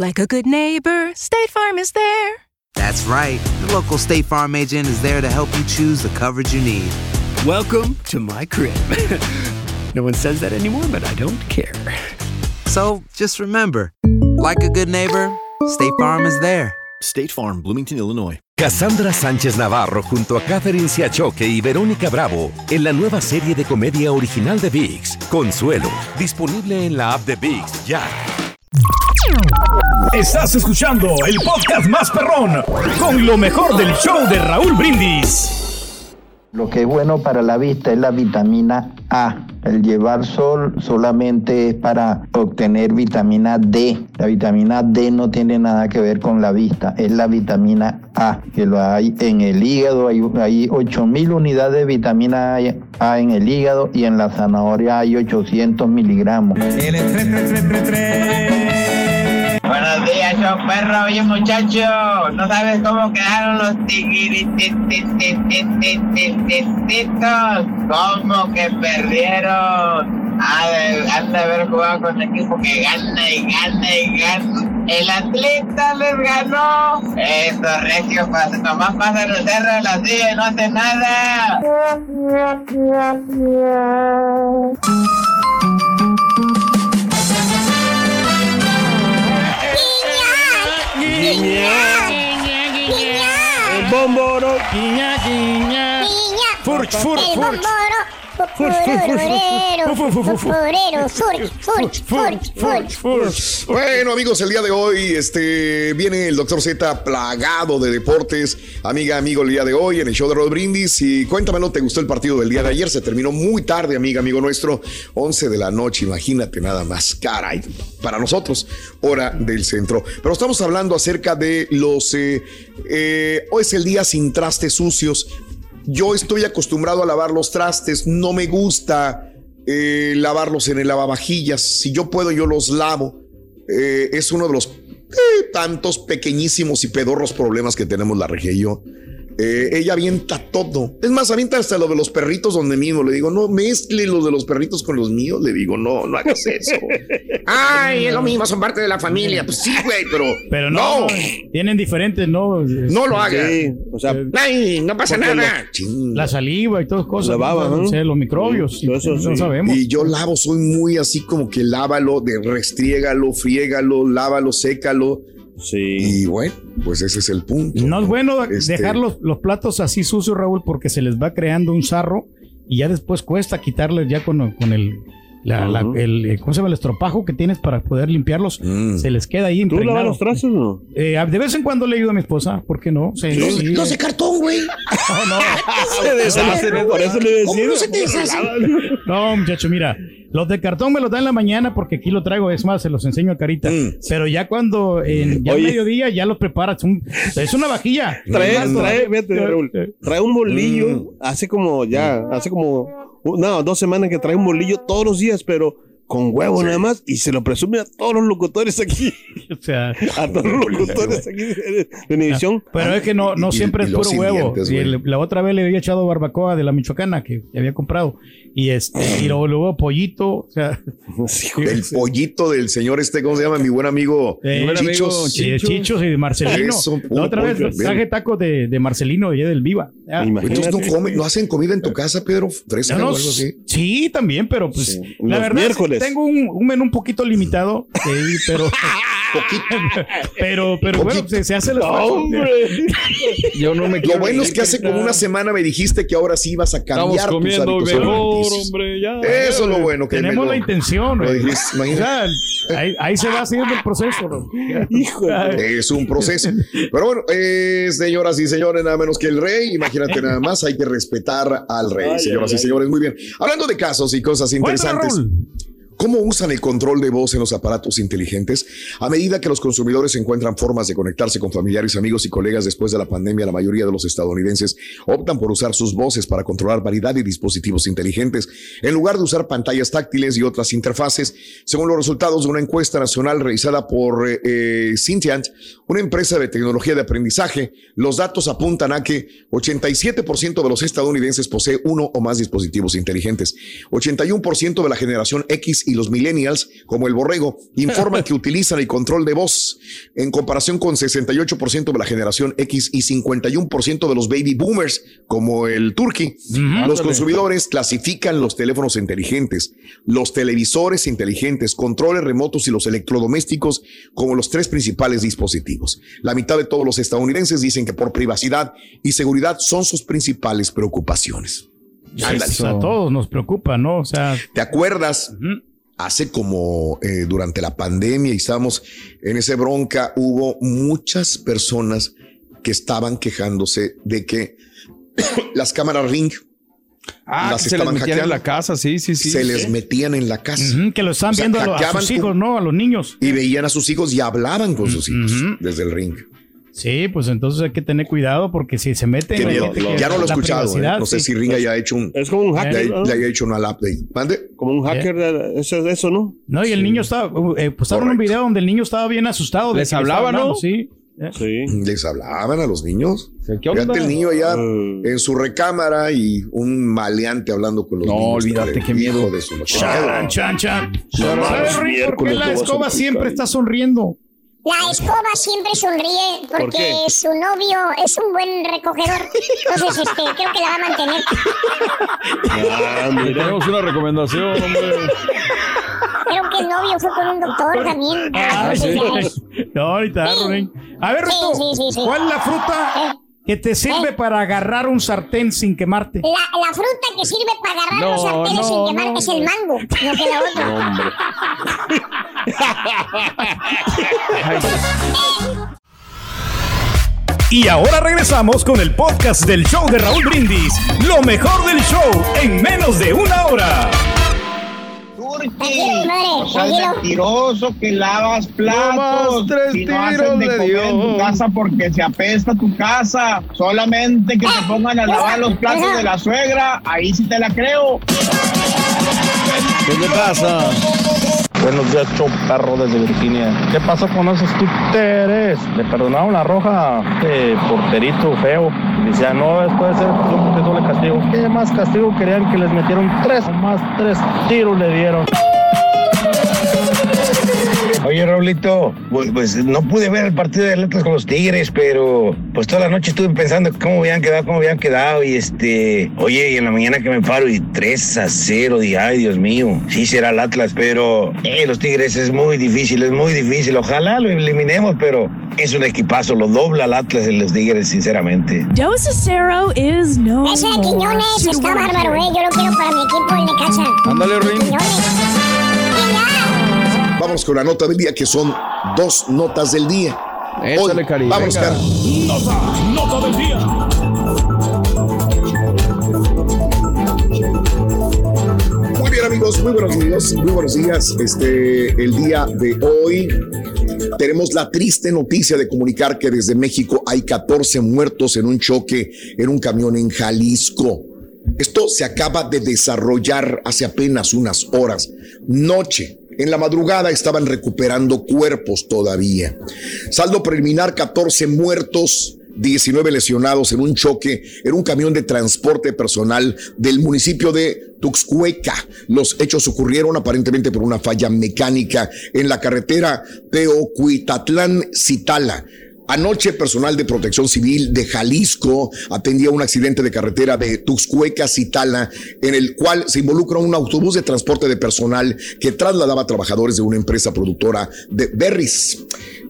Like a good neighbor, State Farm is there. That's right. The local State Farm agent is there to help you choose the coverage you need. Welcome to my crib. (laughs) no one says that anymore, but I don't care. So just remember, like a good neighbor, State Farm is there. State Farm, Bloomington, Illinois. Cassandra Sánchez Navarro junto a Catherine Siachoque y Verónica Bravo en la nueva serie de comedia original de VIX, Consuelo, disponible en la app de VIX ya. Estás escuchando el podcast más perrón con lo mejor del show de Raúl Brindis. Lo que es bueno para la vista es la vitamina A. El llevar sol solamente es para obtener vitamina D. La vitamina D no tiene nada que ver con la vista, es la vitamina A, que lo hay en el hígado. Hay, hay 8000 unidades de vitamina A en el hígado y en la zanahoria hay 800 miligramos. Buenos días, yo perro. Oye, muchacho, ¿no sabes cómo quedaron los tigritititititititos? ¿Cómo que perdieron? Han de haber jugado con el equipo que gana y gana y gana. El atleta les ganó. Estos regios pas- nomás pasan el cerro de la silla y no hacen nada. El bomboro. Guiña, guiña. Furch, furch, El furch. bomboro. Bueno, amigos, el día de hoy este, viene el doctor Z plagado de deportes. Amiga, amigo, el día de hoy en el show de Rod Brindis. Y cuéntame, ¿no te gustó el partido del día de ayer? Se terminó muy tarde, amiga, amigo nuestro. 11 de la noche, imagínate nada más. Caray, para nosotros, hora del centro. Pero estamos hablando acerca de los. eh, eh, hoy es el día sin trastes sucios. Yo estoy acostumbrado a lavar los trastes, no me gusta eh, lavarlos en el lavavajillas. Si yo puedo, yo los lavo. Eh, es uno de los eh, tantos pequeñísimos y pedorros problemas que tenemos la regia y yo. Eh, ella avienta todo. Es más, avienta hasta lo de los perritos donde mismo. Le digo, no mezcle los de los perritos con los míos. Le digo, no, no hagas eso. (laughs) Ay, es lo mismo, son parte de la familia. Pues sí, güey, pero. Pero no, No. tienen diferentes, ¿no? No lo hagas. Sí, o sea, Ay, no pasa nada. lo- la saliva y todas cosas. La baba, ¿no? ¿no? Los microbios. y- no sabemos. Y yo lavo, soy muy así como que lávalo, de restriégalo, friégalo, lávalo, sécalo. Sí. Y bueno, pues ese es el punto. No es bueno Este- dejar los, los platos así sucios, Raúl, porque se les va creando un sarro y ya después cuesta quitarles ya con, con el, la- la- el, ¿cómo se llama? el estropajo que tienes para poder limpiarlos. Se les queda ahí ¿Tú impregnado. lavas los trastes o no? Eh, de vez en cuando le ayudo a mi esposa, ¿por qué no? Sí, Los, sí. los de cartón, güey. (laughs) No, no. Se deshacen, No, por eso le ¿Cómo decía. no se te deshacen? (laughs) (laughs) No, muchacho, mira, los de cartón me los dan en la mañana porque aquí lo traigo, es más, se los enseño a Carita. Pero ya cuando, en, ya al mediodía, ya los preparas. un- es una vajilla. Trae, trae, Raúl, trae un bolillo, hace como ya, hace como, no, dos semanas que trae un bolillo todos los días, pero con huevo nada más, y se lo presume a todos los locutores aquí. (laughs) O sea, (laughs) a todos los locutores aquí de, de Univisión. Pero es que no, no Y- siempre y es puro huevo. Y el- la otra vez le había echado barbacoa de la Michoacana que había comprado. Y este, y luego, luego pollito. O sea, (laughs) El pollito del señor este, ¿cómo se llama? Mi buen amigo Eh, Chichos. y de Chichos y de Marcelino. Eso, la otra pollo, vez traje tacos de, de Marcelino y del Viva. Entonces no comen, no hacen comida en tu casa, Pedro, fresca No, o no, algo así. Sí, también, pero pues la Los verdad miércoles. Tengo un, un menú un poquito limitado, (laughs) sí, pero pero pero bueno, se, se hace el esfuerzo. Yo no me Lo bueno es que hace como una semana me dijiste que ahora sí ibas a cambiar Estamos comiendo tus hábitos mejor, hombre, ya. Eso es lo bueno que Tenemos la intención. lo güey. dijiste, O imagínate. sea, ahí, ahí se va haciendo el proceso. ¿no? Es un proceso. Pero bueno, eh, señoras y señores, nada menos que el rey. Imagínate nada más, hay que respetar al rey, Ay, señoras ay, y señores. Muy bien. Hablando de casos y cosas interesantes. ¿Cómo usan el control de voz en los aparatos inteligentes? A medida que los consumidores encuentran formas de conectarse con familiares, amigos y colegas después de la pandemia, la mayoría de los estadounidenses optan por usar sus voces para controlar variedad de dispositivos inteligentes, en lugar de usar pantallas táctiles y otras interfaces, según los resultados de una encuesta nacional realizada por eh, eh, una empresa de tecnología de aprendizaje. Los datos apuntan a que 87% de los estadounidenses posee uno o más dispositivos inteligentes. 81% de la generación X y los millennials, como el borrego, informan (laughs) que utilizan el control de voz, en comparación con 68% de la generación X y 51% de los baby boomers, como el turkey. Los consumidores clasifican los teléfonos inteligentes, los televisores inteligentes, controles remotos y los electrodomésticos como los tres principales dispositivos. La mitad de todos los estadounidenses dicen que por privacidad y seguridad son sus principales preocupaciones. A todos nos preocupa, ¿no? O sea, ¿Te acuerdas? Hace como eh, durante la pandemia y estábamos en ese bronca, hubo muchas personas que estaban quejándose de que (coughs) las cámaras Ring Ah, las que se les estaban metían en hackeando. la casa, sí, sí, sí. se Sí. les metían en la casa. que lo están O sea, viendo a, sus con- hijos, ¿no? A los niños. y veían a sus hijos y hablaban con sus hijos desde el ring. Sí, pues entonces hay que tener cuidado porque si se que- Ya no lo he escuchado. ¿eh? No sé sí. si Ringa ya ha hecho un. Es como un hacker, ¿no? le haya hecho una update. ¿Mande? Como un hacker, de- eso, eso, ¿no? No, y el niño estaba, eh, postaron un video donde el niño estaba bien asustado. de Les hablaba, ¿no? dando, Sí. Les hablaban a los niños. Fíjate el niño allá en su recámara y un maleante hablando con los No, niños. olvídate, Con el qué miedo. de su Chan, chan, chan. No, ¿Sabes, no, Rick, por qué la escoba siempre está sonriendo? La escoba siempre sonríe ¿Por porque su novio es un buen recogedor. Entonces, (laughs) este, creo que la va a mantener. Ah, Tenemos una recomendación, hombre. Creo que el novio fue con un doctor también. Ah, Entonces, sí. No, ahorita, Ronin. A ver, Sí, sí, sí, sí. ¿cuál es la fruta que te sirve para agarrar un sartén sin quemarte? La, la fruta que sirve para agarrar No, los sartenes no, sin quemar no, es el mango, no que la otra. (laughs) Y ahora regresamos con el podcast del show de Raúl Brindis. Lo mejor del show en menos de una hora. No seas mentiroso que lavas platos. tres y no tiros haces de comer en tu casa porque se apesta tu casa. Solamente que te pongan a lavar los platos de la suegra. Ahí sí te la creo. ¿Qué te pasa? Buenos días, show perro desde Virginia. ¿Qué pasó con esos títeres? Le perdonaron la roja de porterito feo. Decía, no, después de ser doble castigo. ¿Qué más castigo querían que les metieron tres? Más tres tiros le dieron. Oye, Raulito, pues, pues, no pude ver el partido de Atlas con los Tigres, pero pues toda la noche estuve pensando cómo habían quedado, cómo habían quedado, y este, oye, y en la mañana que me paro y 3 a 0, y ay, Dios mío, sí será el Atlas, pero eh, los Tigres es muy difícil, es muy difícil, ojalá lo eliminemos, pero es un equipazo, lo dobla el Atlas en los Tigres, sinceramente. Joe Cicero is no Ese de. Quiñones está bárbaro, eh. Yo lo quiero para mi equipo, el Necaxa. Ándale, Rin. Quiñones. Vamos con la nota del día, que son dos notas del día. Échale, Cari, Vamos. Cari. Nota, nota del día. Muy bien, amigos, muy buenos días. Muy buenos días. Este, el día de hoy tenemos la triste noticia de comunicar que desde México hay 14 muertos en un choque en un camión en Jalisco. Esto se acaba de desarrollar hace apenas unas horas. Noche. En la madrugada estaban recuperando cuerpos todavía. Saldo preliminar, 14 muertos, 19 lesionados en un choque en un camión de transporte personal del municipio de Tuxcueca. Los hechos ocurrieron aparentemente por una falla mecánica en la carretera Teocuitatlán-Citala. Anoche, personal de protección civil de Jalisco atendía un accidente de carretera de Tuxcueca, Citala, en el cual se involucra un autobús de transporte de personal que trasladaba trabajadores de una empresa productora de berries.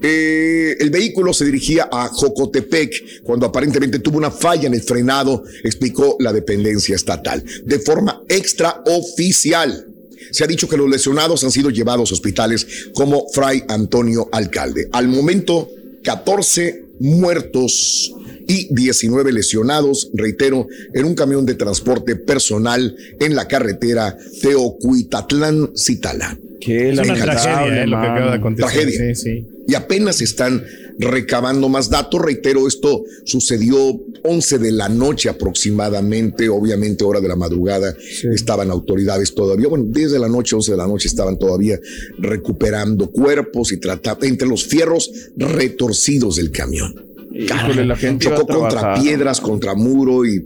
Eh, el vehículo se dirigía a Jocotepec cuando aparentemente tuvo una falla en el frenado, explicó la dependencia estatal, de forma extraoficial. Se ha dicho que los lesionados han sido llevados a hospitales como Fray Antonio Alcalde. Al momento, 14 muertos y 19 lesionados, reitero, en un camión de transporte personal en la carretera Teocuitatlán-Citala. Una tragedia eh, lo que acaba de acontecer. Tragedia. Sí, sí. Y apenas están recabando más datos. Reitero, esto sucedió 11 de la noche aproximadamente, obviamente hora de la madrugada. Estaban autoridades todavía, bueno, 10 de la noche, 11 de la noche estaban todavía recuperando cuerpos y tratando entre los fierros retorcidos del camión. Híjole, la gente Chocó contra trabajar. piedras, contra muro y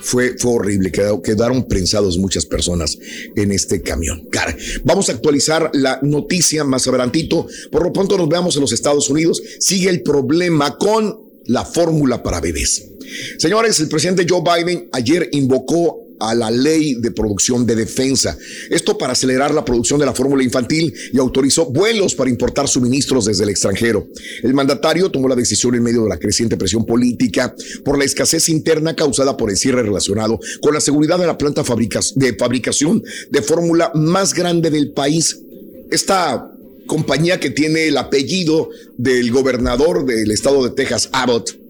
fue, fue horrible. Quedó- quedaron prensados muchas personas en este camión. Cara, vamos a actualizar la noticia más adelantito. Por lo pronto nos veamos en los Estados Unidos. Sigue el problema con la fórmula para bebés. Señores, el presidente Joe Biden ayer invocó a la ley de producción de defensa. Esto para acelerar la producción de la fórmula infantil y autorizó vuelos para importar suministros desde el extranjero. El mandatario tomó la decisión en medio de la creciente presión política por la escasez interna causada por el cierre relacionado con la seguridad de la planta de fabricación de fórmula más grande del país. Esta compañía que tiene el apellido del gobernador del estado de Texas, Abbott,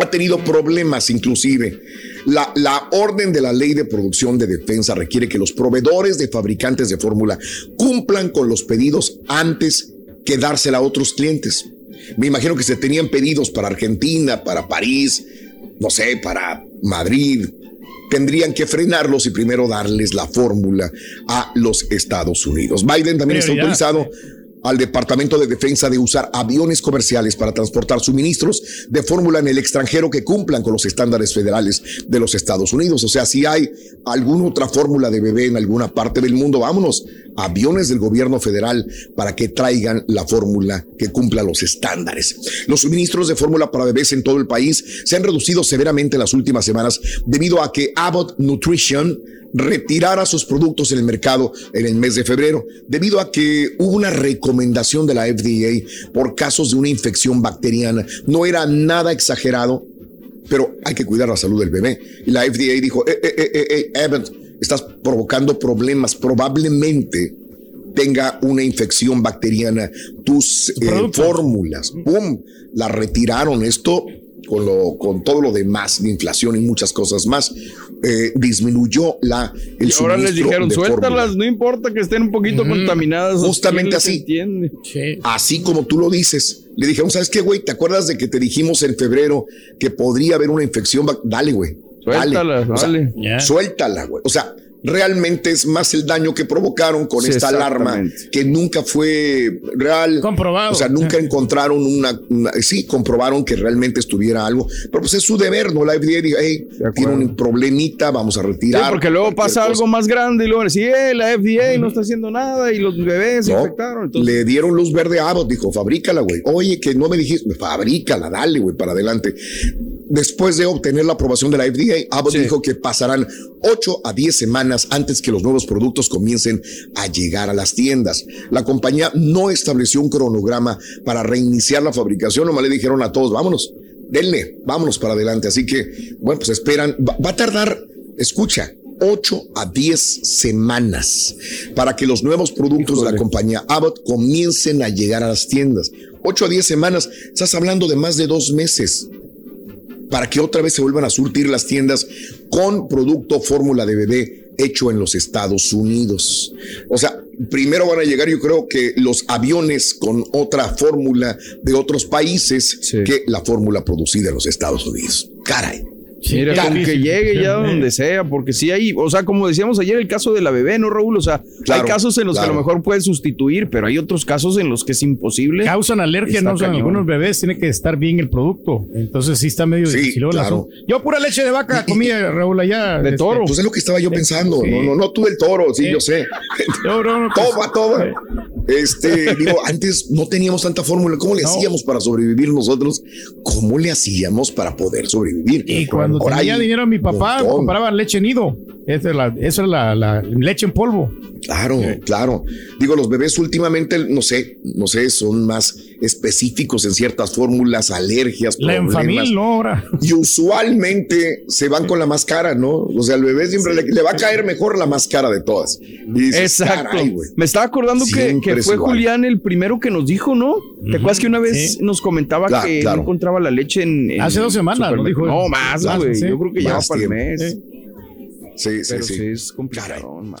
ha tenido problemas inclusive. La, la orden de la ley de producción de defensa requiere que los proveedores de fabricantes de fórmula cumplan con los pedidos antes que dársela a otros clientes. Me imagino que se tenían pedidos para Argentina, para París, no sé, para Madrid. Tendrían que frenarlos y primero darles la fórmula a los Estados Unidos. Biden también está autorizado al Departamento de Defensa de usar aviones comerciales para transportar suministros de fórmula en el extranjero que cumplan con los estándares federales de los Estados Unidos. O sea, si hay alguna otra fórmula de bebé en alguna parte del mundo, vámonos, aviones del gobierno federal para que traigan la fórmula que cumpla los estándares. Los suministros de fórmula para bebés en todo el país se han reducido severamente en las últimas semanas debido a que Abbott Nutrition retirara sus productos en el mercado en el mes de febrero, debido a que hubo una recomendación de la FDA por casos de una infección bacteriana. No era nada exagerado, pero hay que cuidar la salud del bebé. Y la FDA dijo, eh, eh, eh, eh, eh, Abbott, estás provocando problemas, probablemente tenga una infección bacteriana tus eh, fórmulas. ¡Pum! La retiraron. Esto con, lo, con todo lo demás, de inflación y muchas cosas más, eh, disminuyó la, el Y ahora les dijeron, de suéltalas, no importa que estén un poquito contaminadas. Justamente ¿quién les así. Así como tú lo dices. Le dijeron, ¿sabes qué, güey? ¿Te acuerdas de que te dijimos en febrero que podría haber una infección? Dale, güey. Suéltala, O sea, dale. Suéltala, güey. O sea, realmente es más el daño que provocaron con Sí, esta alarma que nunca fue real. Comprobado. O sea, nunca encontraron una, una- sí, comprobaron que realmente estuviera algo, pero pues es su deber, ¿no? La FDA diga, hey, tiene un problemita, vamos a Sí, retirar. porque luego pasa cosa. algo más grande y luego decir, eh, la FDA no está haciendo nada y los bebés se No, infectaron. Entonces, le dieron luz verde a Abbott, dijo, fabrícala, güey. Oye, que no me dijiste, fabrícala, dale, güey, para adelante. Después de obtener la aprobación de la FDA, Abbott dijo que pasarán 8 a 10 semanas antes que los nuevos productos comiencen a llegar a las tiendas. La compañía no estableció un cronograma para reiniciar la fabricación, nomás le dijeron a todos, vámonos, denle, vámonos para adelante. Así que, bueno, pues esperan, va, va a tardar, escucha, 8 a 10 semanas para que los nuevos productos de la compañía Abbott comiencen a llegar a las tiendas. 8 a 10 semanas, estás hablando de más de dos meses para que otra vez se vuelvan a surtir las tiendas con producto fórmula de bebé hecho en los Estados Unidos. O sea, primero van a llegar yo creo que los aviones con otra fórmula de otros países que la fórmula producida en los Estados Unidos. Caray. Mira, con que llegue ya (laughs) donde sea, porque sí hay, o sea, como decíamos ayer, el caso de la bebé, ¿no, Raúl? O sea, Claro, hay casos en los que a lo mejor puedes sustituir, pero hay otros casos en los que es imposible. Causan alergia, Está no cañón. algunos bebés, tiene que estar bien el producto. Entonces sí está medio Sí, difícil. claro. Yo pura leche de vaca comía, Raúl, allá. De este, toro. Pues es lo que estaba yo pensando. Sí. No, no, no tú el toro, sí, Sí. yo sé. (laughs) No, no, no, pues, Toma, toma. Este, digo, antes no teníamos tanta fórmula. ¿Cómo le No. hacíamos para sobrevivir nosotros? ¿Cómo le hacíamos para poder sobrevivir? Y cuando Ahora tenía hay dinero mi papá, montón. compraba leche nido. Esa es la, esa es la, la leche en polvo. Claro, claro. Digo, los bebés últimamente, no sé, no sé, son más específicos en ciertas fórmulas, alergias, La problemas. enfamil, no, ahora. Y usualmente se van con la más cara, ¿no? O sea, al bebé siempre le, le va a caer mejor la más cara de todas. Y dices, Exacto. Me estaba acordando que, fue igual. Julián el primero que nos dijo, ¿no? ¿Te acuerdas que una vez Sí. nos comentaba Claro, que claro. no encontraba la leche en. en Hace dos semanas, lo supermercado? dijo. No, más, güey. sí. Yo creo que ya va para el mes. Sí. Sí, sí, Pero sí. sí, es complicado, man.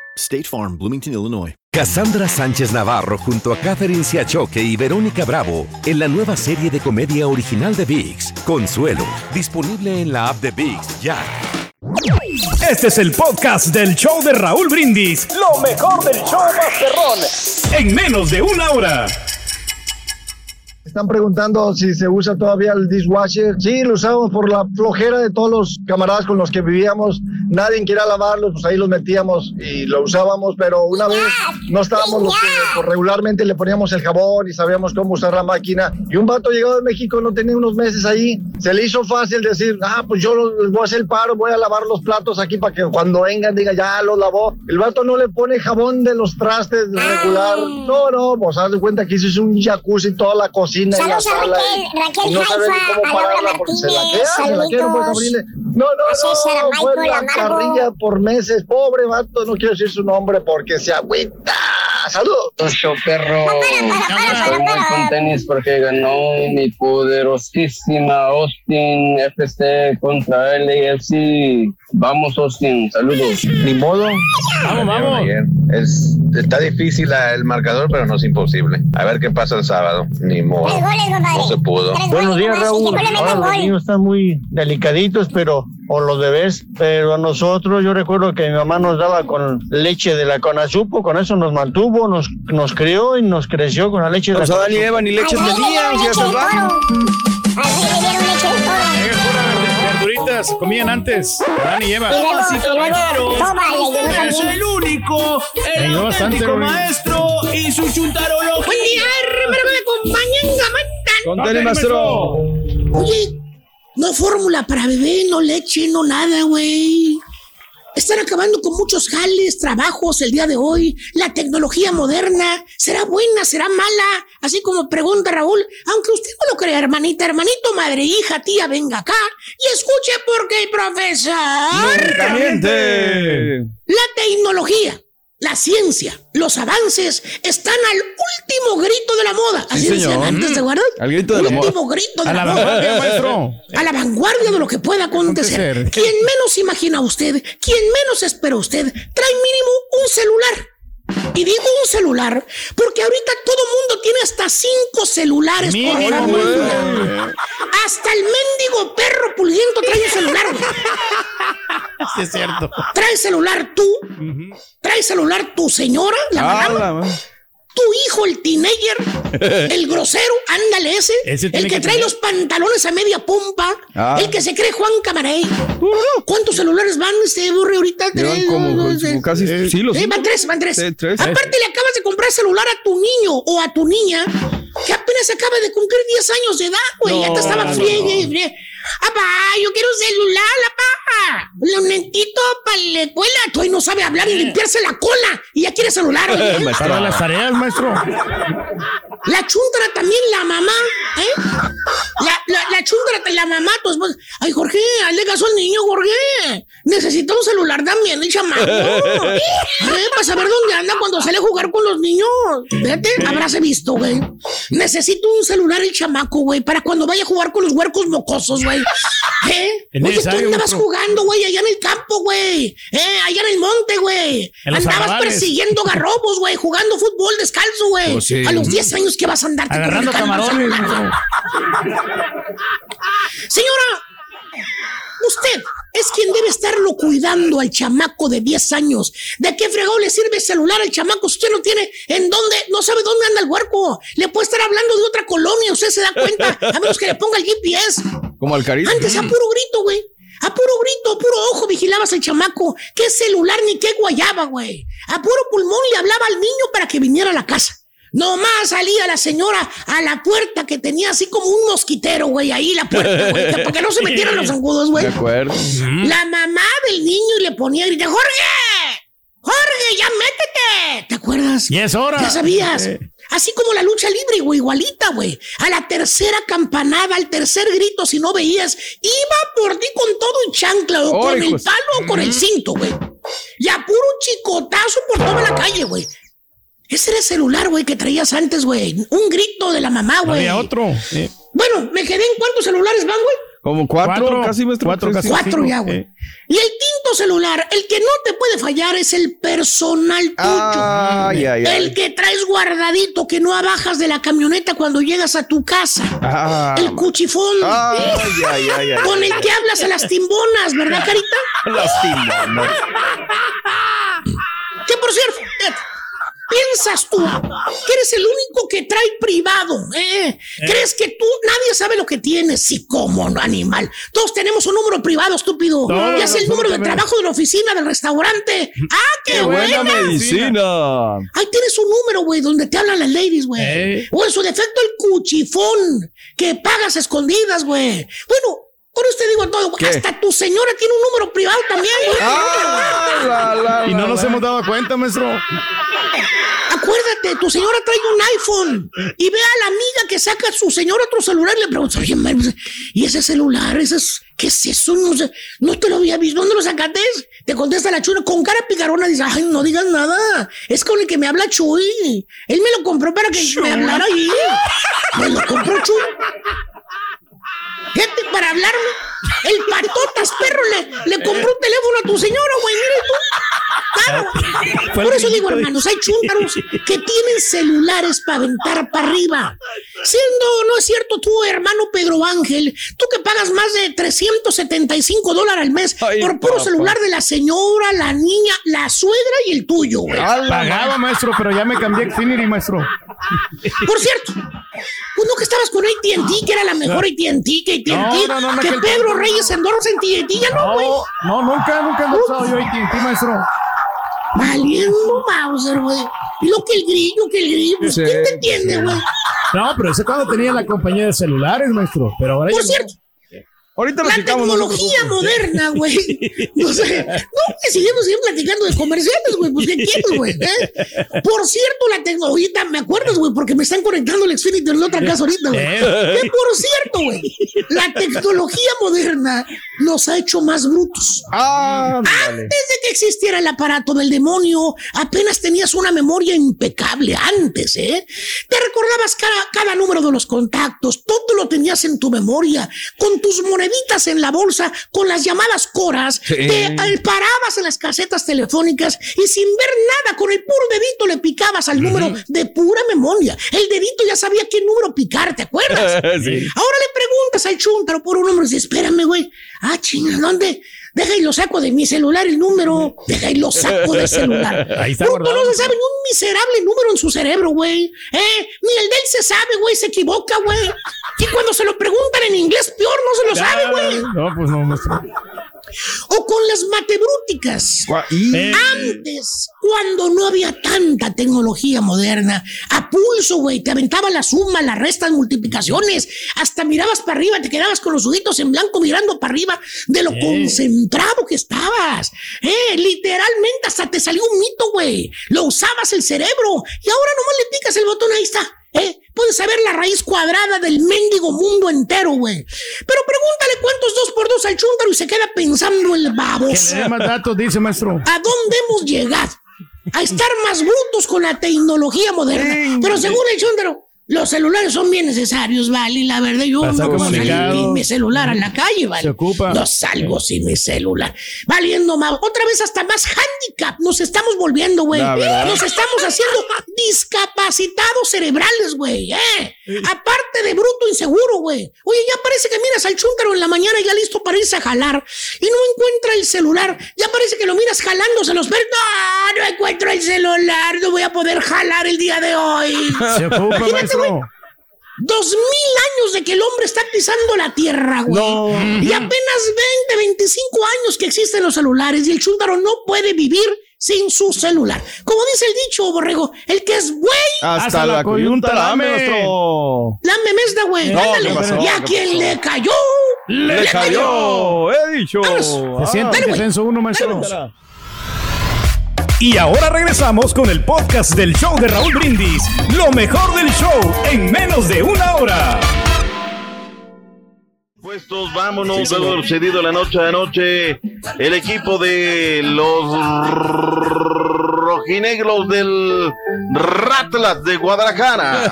State Farm, Bloomington, Illinois. Cassandra Sánchez Navarro junto a Catherine Siachoque y Verónica Bravo en la nueva serie de comedia original de VIX, Consuelo, disponible en la app de VIX ya. Este es el podcast del show de Raúl Brindis. Lo mejor del show Masterrón. En menos de una hora. Están preguntando si se usa todavía el dishwasher. Sí, lo usamos por la flojera de todos los camaradas con los que vivíamos. Nadie quiera lavarlos, pues ahí los metíamos y lo usábamos, pero una vez no estábamos los que pues, regularmente le poníamos el jabón y sabíamos cómo usar la máquina. Y un vato llegado de México, no tenía unos meses ahí, se le hizo fácil decir, ah, pues yo les voy a hacer el paro, voy a lavar los platos aquí para que cuando vengan diga, ya los lavó. El vato no le pone jabón de los trastes regular. No, no, pues haz de cuenta que hizo un jacuzzi toda la cocina Saludos a Raquel, Raquel no Haifa, a Laura Martínez, queda, se la queda, no. No, a no, César, Michael, a Margo. carrilla por meses. Pobre vato, no quiero decir su nombre porque se agüita. Saludos. Ocho perro. Estoy muy con tenis porque ganó mi poderosísima Austin FC contra LAFC. Vamos, Austin. Saludos. Ni modo. Vamos, vamos. Es, está difícil el marcador, pero no es imposible. A ver qué pasa el sábado. Ni modo. No se pudo. Buenos días, Raúl. Ahora los niños están muy delicaditos, pero, o los bebés, pero a nosotros, yo recuerdo que mi mamá nos daba con leche de la Conazupo, con eso nos mantuvo, nos, nos crió y nos creció con la leche de la Adán y Conazupo. Eva ni leches hace rato. Verduritas, comían antes. Adán y Eva. Y luego, y luego, tómale, yo no Es también. el único, el auténtico maestro y su chuntarología. Buen día, hermano, me acompañan, gamantan. Contale, maestro. Oye, no fórmula para bebé, no leche, no nada, güey. Están acabando con muchos jales, trabajos el día de hoy. La tecnología moderna será buena, será mala. Así como pregunta Raúl, aunque usted no lo crea, hermanita, hermanito, madre, hija, tía, venga acá y escuche porque el profesor. La tecnología, la ciencia, los avances están al último grito de la moda. Así Sí, decían antes, ¿te acuerdas? Al grito de la moda. Último grito de A la, la moda. maestro. A la vanguardia de lo que pueda acontecer. Acontecer. Quien menos imagina usted, quien menos espera usted, trae mínimo un celular. Y digo un celular porque ahorita todo mundo tiene hasta cinco celulares. por güey. Hasta el mendigo perro puliendo trae un celular. Sí, es cierto. Trae celular tú. Trae celular tu señora, la Ah, mamá. Tu hijo, el teenager, (laughs) el grosero, ándale ese, el que, que trae tener- los pantalones a media pompa, Ah. el que se cree Juan Camarey. ¿Cuántos celulares van este borre ahorita? Tres, como, dos, como casi, sí, los Eh, van tres, van tres. Aparte le acabas de comprar celular a tu niño o a tu niña que apenas acaba de cumplir 10 años de edad, güey. ya te No, estaba no, friegue y no. friegue. Apá, yo quiero un celular, apá. Un nentito para la escuela. Tú ahí no sabe hablar y limpiarse la cola. Y ya quiere celular, oye. (laughs) Para las tareas, maestro. La chúntara también, la mamá, ¿eh? La, la, la chúntara, la mamá, tu esposa. Ay, Jorge, hazle caso al niño, Jorge. Necesita un celular también, el chamaco. (laughs) ¿Eh? Para saber dónde anda cuando sale a jugar con los niños. Fíjate, habráse visto, güey. Necesito un celular el chamaco, güey, para cuando vaya a jugar con los huercos mocosos, güey. ¿Eh? Oye, tú andabas jugando, güey, allá en el campo, güey. ¿Eh? Allá en el monte, güey. Andabas arrabales. persiguiendo garrobos, güey, jugando fútbol descalzo, güey. Pues sí. A los 10 años que vas a andarte Agarrando camarones. Señora, usted es quien debe estarlo cuidando al chamaco de 10 años. ¿De qué fregado le sirve celular al chamaco si usted no tiene en dónde, no sabe dónde anda el huerco? Le puede estar hablando de otra colonia, usted se da cuenta, a menos que le ponga el GPS. Como al carito. Antes a puro grito, güey. A puro grito, a puro ojo vigilabas al chamaco. ¿Qué celular ni qué guayaba, güey? A puro pulmón le hablaba al niño para que viniera a la casa. Nomás salía la señora a la puerta que tenía así como un mosquitero, güey, ahí la puerta, güey, para que no se metieran los zancudos, güey. De acuerdo. La mamá del niño y le ponía a gritar, ¡Jorge! ¡Jorge, ya métete! ¿Te acuerdas? Y es hora. Ya sabías. Eh. Así como la lucha libre, güey, igualita, güey. A la tercera campanada, al tercer grito, si no veías, iba por ti con todo un chancla, o Oh, con el palo, o con el cinto, güey. Y a puro chicotazo por toda la calle, güey. Ese era el celular, güey, que traías antes, güey. Un grito de la mamá, güey. había otro. Eh, Bueno, me quedé en cuántos celulares van, güey. Como cuatro, Cuatro. casi maestro. Cuatro, casi. Cuatro ya, güey. Eh. Y el quinto celular, el que no te puede fallar es el personal tuyo. Ay, ay, ay. El que traes guardadito, que no abajas de la camioneta cuando llegas a tu casa. Ah, el cuchifón. Ay, ay, ay, ay. Con el que hablas a las timbonas, ¿verdad, Carita? (laughs) Lastima, no. Que por cierto, piensas tú que eres el único que trae privado? ¿eh? ¿Crees que tú, nadie sabe lo que tienes? Sí, como no, animal. Todos tenemos un número privado, estúpido. Todos ya es el número de trabajo de la oficina, del restaurante. (laughs) ¡Ah, qué, ¡Qué buena medicina! Ahí tienes un número, güey, donde te hablan las ladies, güey. Ey. O en su defecto el cuchifón, que pagas escondidas, güey. Bueno, con usted digo todo. Hasta tu señora tiene un número privado también, güey. Ah, la, la, Y no la, nos la. hemos dado cuenta, maestro. Acuérdate, tu señora trae un iPhone y ve a la amiga que saca su señor otro celular y le pregunta, oye, ma, ¿y ese celular? Ese es- ¿Qué es eso? No, sé, no te lo había visto. ¿Dónde lo sacaste? Te contesta la chula con cara picarona. Dice, ay, no digas nada. Es con el que me habla Chuy. Él me lo compró para que me hablara ahí. Me lo compró Chuy. Gente, para hablarme. El patotas, perro, le, le compró un teléfono a tu señora, güey. Mira tú. Claro. (laughs) Por eso digo, hermanos, hay chúntaros que tienen celulares para aventar para arriba. Siendo, no es cierto, tú, hermano Pedro Ángel, tú que pagas más de 375 dólares al mes Ay, por puro papá. celular de la señora, la niña, la suegra y el tuyo, güey. Pagaba, maestro, pero ya me cambié Xfinity, maestro. Por cierto, uno que estabas con AT&T, que era la mejor AT&T, que AT&T, No, no, no, no, que Pedro Reyes endorsa en AT&T, ya no, güey. No, nunca, nunca he usado yo AT&T, maestro. Valiendo Mauser, güey. Y lo que el grillo, que el grillo, pues, Sí, ¿quién te entiende, sí. güey? No, pero ese cuando tenía la compañía de celulares, maestro. Pero ahora Por ya cierto, Ahorita la tecnología moderna, güey. No sé, no, que seguimos platicando de comerciales, güey. Pues, ¿qué quieres, güey? ¿Eh? Por cierto, la tecnología, me acuerdas, güey, porque me están conectando el Xfinity en la otra casa ahorita, güey. Eh. Que por cierto, güey, la tecnología moderna nos ha hecho más brutos. Ah, Antes de que existiera el aparato del demonio, apenas tenías una memoria impecable antes, ¿eh? Te recordabas cada, cada número de los contactos, todo lo tenías en tu memoria, con tus moneditas en la bolsa, con las llamadas coras, Sí. te eh, parabas en las casetas telefónicas y sin ver nada, con el puro dedito le picabas al número de pura memoria. El dedito ya sabía qué número picar, ¿te acuerdas? (laughs) Sí. Ahora le preguntas al chuntaro por un número y dice, espérame, güey. Ah, chinga, ¿dónde? Deja y lo saco de mi celular el número. (laughs) Deja y lo saco del celular. Ahí está guardado. no se sabe ni un miserable número en su cerebro, güey. ¿Eh? Ni el de él se sabe, güey. Se equivoca, güey. Y cuando se lo preguntan en inglés, peor no se lo sabe, güey. No, pues no, maestro. O con las matebrúticas. Eh, Antes, cuando no había tanta tecnología moderna, a pulso, güey, te aventaba la suma, las restas, multiplicaciones, hasta mirabas para arriba, te quedabas con los ojitos en blanco mirando para arriba de lo Eh. concentrado que estabas. Eh, literalmente hasta te salió un mito, güey. Lo usabas el cerebro y ahora nomás le picas el botón, ahí está. ¿Eh? Puedes saber la raíz cuadrada del mendigo mundo entero, güey. Pero pregúntale cuántos dos por dos al chúntaro y se queda pensando el le dé más datos, dice maestro. ¿A dónde hemos llegado? A estar más brutos con la tecnología moderna. Pero según el chúndaro, los celulares son bien necesarios, ¿vale? Y la verdad, yo no puedo salir sin mi celular a la calle, ¿vale? Se ocupa. No salgo sin mi celular. Valiendo más. Otra vez hasta más handicap. Nos estamos volviendo, güey. Nos estamos haciendo discapacitados cerebrales, güey. ¿eh? Aparte de bruto inseguro, güey. Oye, ya parece que miras al chúntaro en la mañana ya listo para irse a jalar y no encuentra el celular. Ya parece que lo miras jalándose los pelos. No, no encuentro el celular. No voy a poder jalar el día de hoy. Se ocupa, Imagínate. Güey. Dos mil años de que el hombre está pisando la tierra, güey. No. Y apenas 20, 25 años que existen los celulares y el chúntaro no puede vivir sin su celular. Como dice el dicho, borrego, el que es güey, Hasta, Hasta la la coyunta lame, lame. nuestro. la memesda, güey. No, Ándale. ¿qué pasó? Y a ¿Qué quien pasó? le cayó, Le cayó, he dicho. Se siente Dale, el güey. descenso uno, maestro. Y ahora regresamos con el podcast del show de Raúl Brindis. Lo mejor del show en menos de una hora. Puestos, vámonos lo sucedido la noche de anoche. El equipo de los rojinegros del Ratlas de Guadalajara.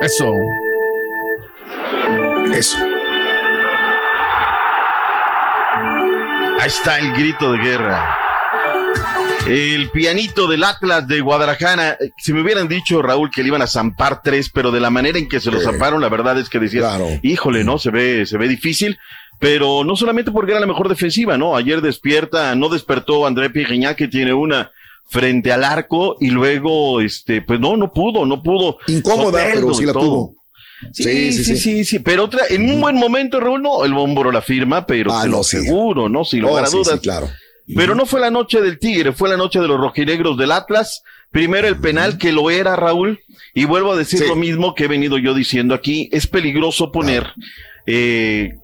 Eso. Eso. Ahí está el grito de guerra. El pianito del Atlas de Guadalajara. Si me hubieran dicho, Raúl, que le iban a zampar tres, pero de la manera en que se lo zamparon, la verdad es que decías, Claro. híjole, no, se ve, se ve difícil. pero no solamente porque era la mejor defensiva, ¿no? Ayer despierta, no despertó André Pierre que tiene una frente al arco y luego, este, pues no, no pudo, no pudo. Incómoda, pero sí la tuvo. Sí sí sí, sí, pero otra, en un buen momento, Raúl, no, el Bómboro la firma, pero Ah, lo no, seguro, ¿no? Sin Oh, lugar a sí, dudas. sí, claro. Pero no fue la noche del Tigre, fue la noche de los rojinegros del Atlas. Primero el penal que lo era, Raúl, y vuelvo a decir lo mismo que he venido yo diciendo aquí, es peligroso poner eh,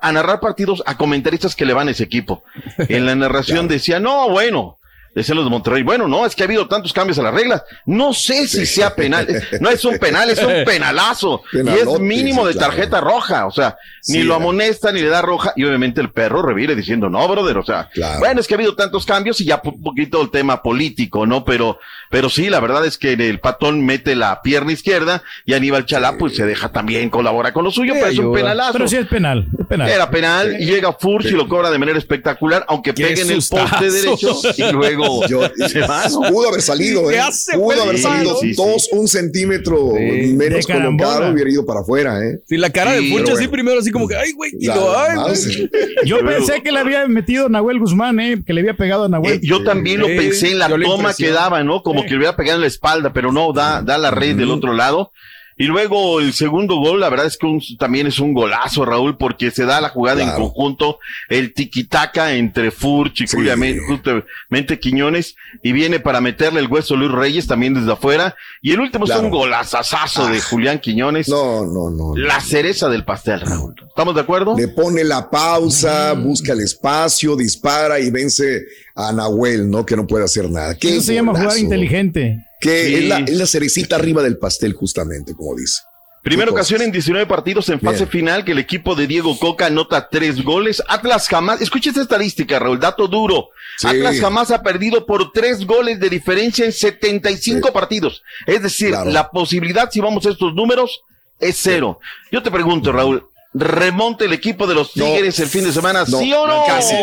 a narrar partidos a comentaristas que le van a ese equipo. En la narración (laughs) decía, no, bueno, decían los de Monterrey, bueno, no, es que ha habido tantos cambios a las reglas, no sé si sea penal, no es un penal, es un (laughs) penalazo, y es mínimo sí, de claro. tarjeta roja, o sea, ni Sí, lo amonesta ni le da roja, y obviamente el perro revire diciendo, no, brother, o sea, bueno, es que ha habido tantos cambios y ya un poquito el tema político, ¿no? Pero, pero sí, la verdad es que el patón mete la pierna izquierda y Aníbal Chalá, pues se deja también, colabora con lo suyo, Sí, pero es un penalazo. Pero sí es penal, es penal. Era penal, y llega Furch y lo cobra de manera espectacular, aunque pegue en el poste derecho y luego Yo-. Pudo haber salido, ¿Qué ¿eh? Pudo haber Sí, salido sí, sí. dos, un centímetro menos De carambola. colocado, hubiera ido para afuera, ¿eh? Sí, la cara de Sí, pero así bueno. primero, así como que, ay, güey, y La lo, ay, güey. Yo pensé que le había metido Nahuel Guzmán, ¿eh? Que le había pegado a Nahuel. Eh, yo también lo Sí, pensé en la toma que daba, ¿no? Como que le hubiera pegado en la espalda, pero no, da, da la red del otro lado. Y luego el segundo gol, la verdad es que un- también es un golazo, Raúl, porque se da la jugada en conjunto, el tiquitaca entre Furch y justamente, justamente Quiñones, y viene para meterle el hueso Luis Reyes también desde afuera. Y el último es un golazazazo de Julián Quiñones. No, no, no. La cereza del pastel, Raúl. ¿Estamos de acuerdo? Le pone la pausa, busca el espacio, dispara y vence a Nahuel, ¿no? Que no puede hacer nada. ¿Qué Eso se llama jugar inteligente. Que Sí. es, la, es la cerecita arriba del pastel, justamente, como dice. Primera ocasión en 19 partidos en fase Bien. final que el equipo de Diego Coca anota tres goles. Atlas jamás, escucha esta estadística, Raúl, dato duro. Sí. Atlas jamás ha perdido por tres goles de diferencia en 75 partidos. Es decir, Claro. la posibilidad, si vamos a estos números, es cero. Yo te pregunto, Raúl, ¿remonta el equipo de los Tigres el fin de semana? No, ¿Sí o no? Casi.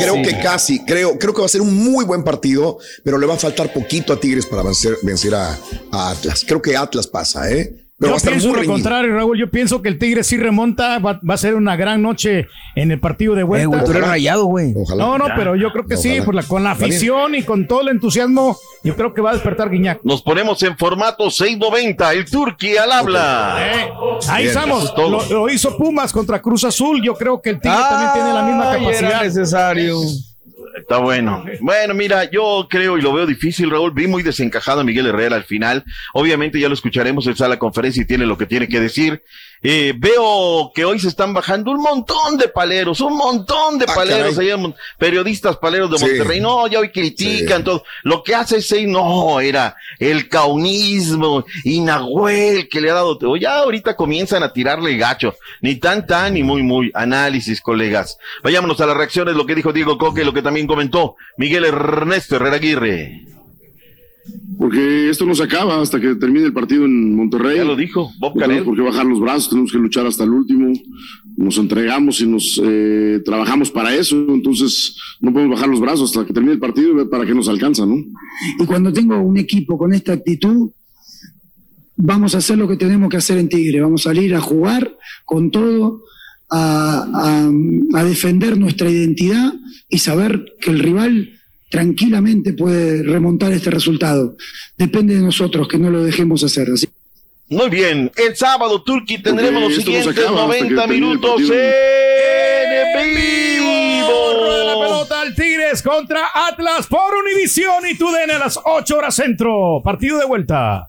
Creo que casi. Creo, creo que va a ser un muy buen partido, pero le va a faltar poquito a Tigres para vencer, vencer a, a Atlas. Creo que Atlas pasa, ¿eh? Pero Yo pienso lo contrario, Raúl. Yo pienso que el Tigre sí remonta. Va, va a ser una gran noche en el partido de vuelta. Eh, güey, tú eres Ojalá. rayado, güey. Ojalá. No, no, Ya. pero yo creo que sí, por la, con la afición y con todo el entusiasmo, yo creo que va a despertar Guiñac. Nos ponemos en formato 690, el Turqui al habla. Eh, ahí Bien, estamos. es. Lo, lo hizo Pumas contra Cruz Azul. Yo creo que el Tigre también tiene la misma Ay, Era capacidad. necesario. Está bueno. Bueno, mira, yo creo y lo veo difícil, Raúl. Vi muy desencajado a Miguel Herrera al final. Obviamente ya lo escucharemos en sala conferencia y tiene lo que tiene que decir. Eh, veo que hoy se están bajando un montón de paleros, un montón de Ah, paleros, allá, periodistas paleros de Sí. Monterrey. No, ya hoy critican Sí. todo. Lo que hace ese no, era el caunismo y Nahuel que le ha dado. o Ya ahorita comienzan a tirarle gacho. Ni tan tan ni muy muy. Análisis, colegas. Vayámonos a las reacciones, lo que dijo Diego Coque, lo que también comentó Miguel Ernesto Herrera Aguirre. Porque esto no se acaba hasta que termine el partido en Monterrey. Ya lo dijo Bob No Canel. tenemos por qué bajar los brazos, tenemos que luchar hasta el último. Nos entregamos y nos eh, trabajamos para eso. Entonces no podemos bajar los brazos hasta que termine el partido y ver para qué nos alcanza, ¿no? Y cuando tengo un equipo con esta actitud, vamos a hacer lo que tenemos que hacer en Tigre. Vamos a salir a jugar con todo, a, a- a defender nuestra identidad y saber que el rival tranquilamente puede remontar este resultado. Depende de nosotros que no lo dejemos hacer. Así Muy bien, el sábado, Turki, tendremos Porque los siguientes acaba hasta que 90 termine el minutos partido. en Rueda la vivo. pelota al Tigres contra Atlas por Univisión y TUDN a las 8 horas centro. Partido de vuelta.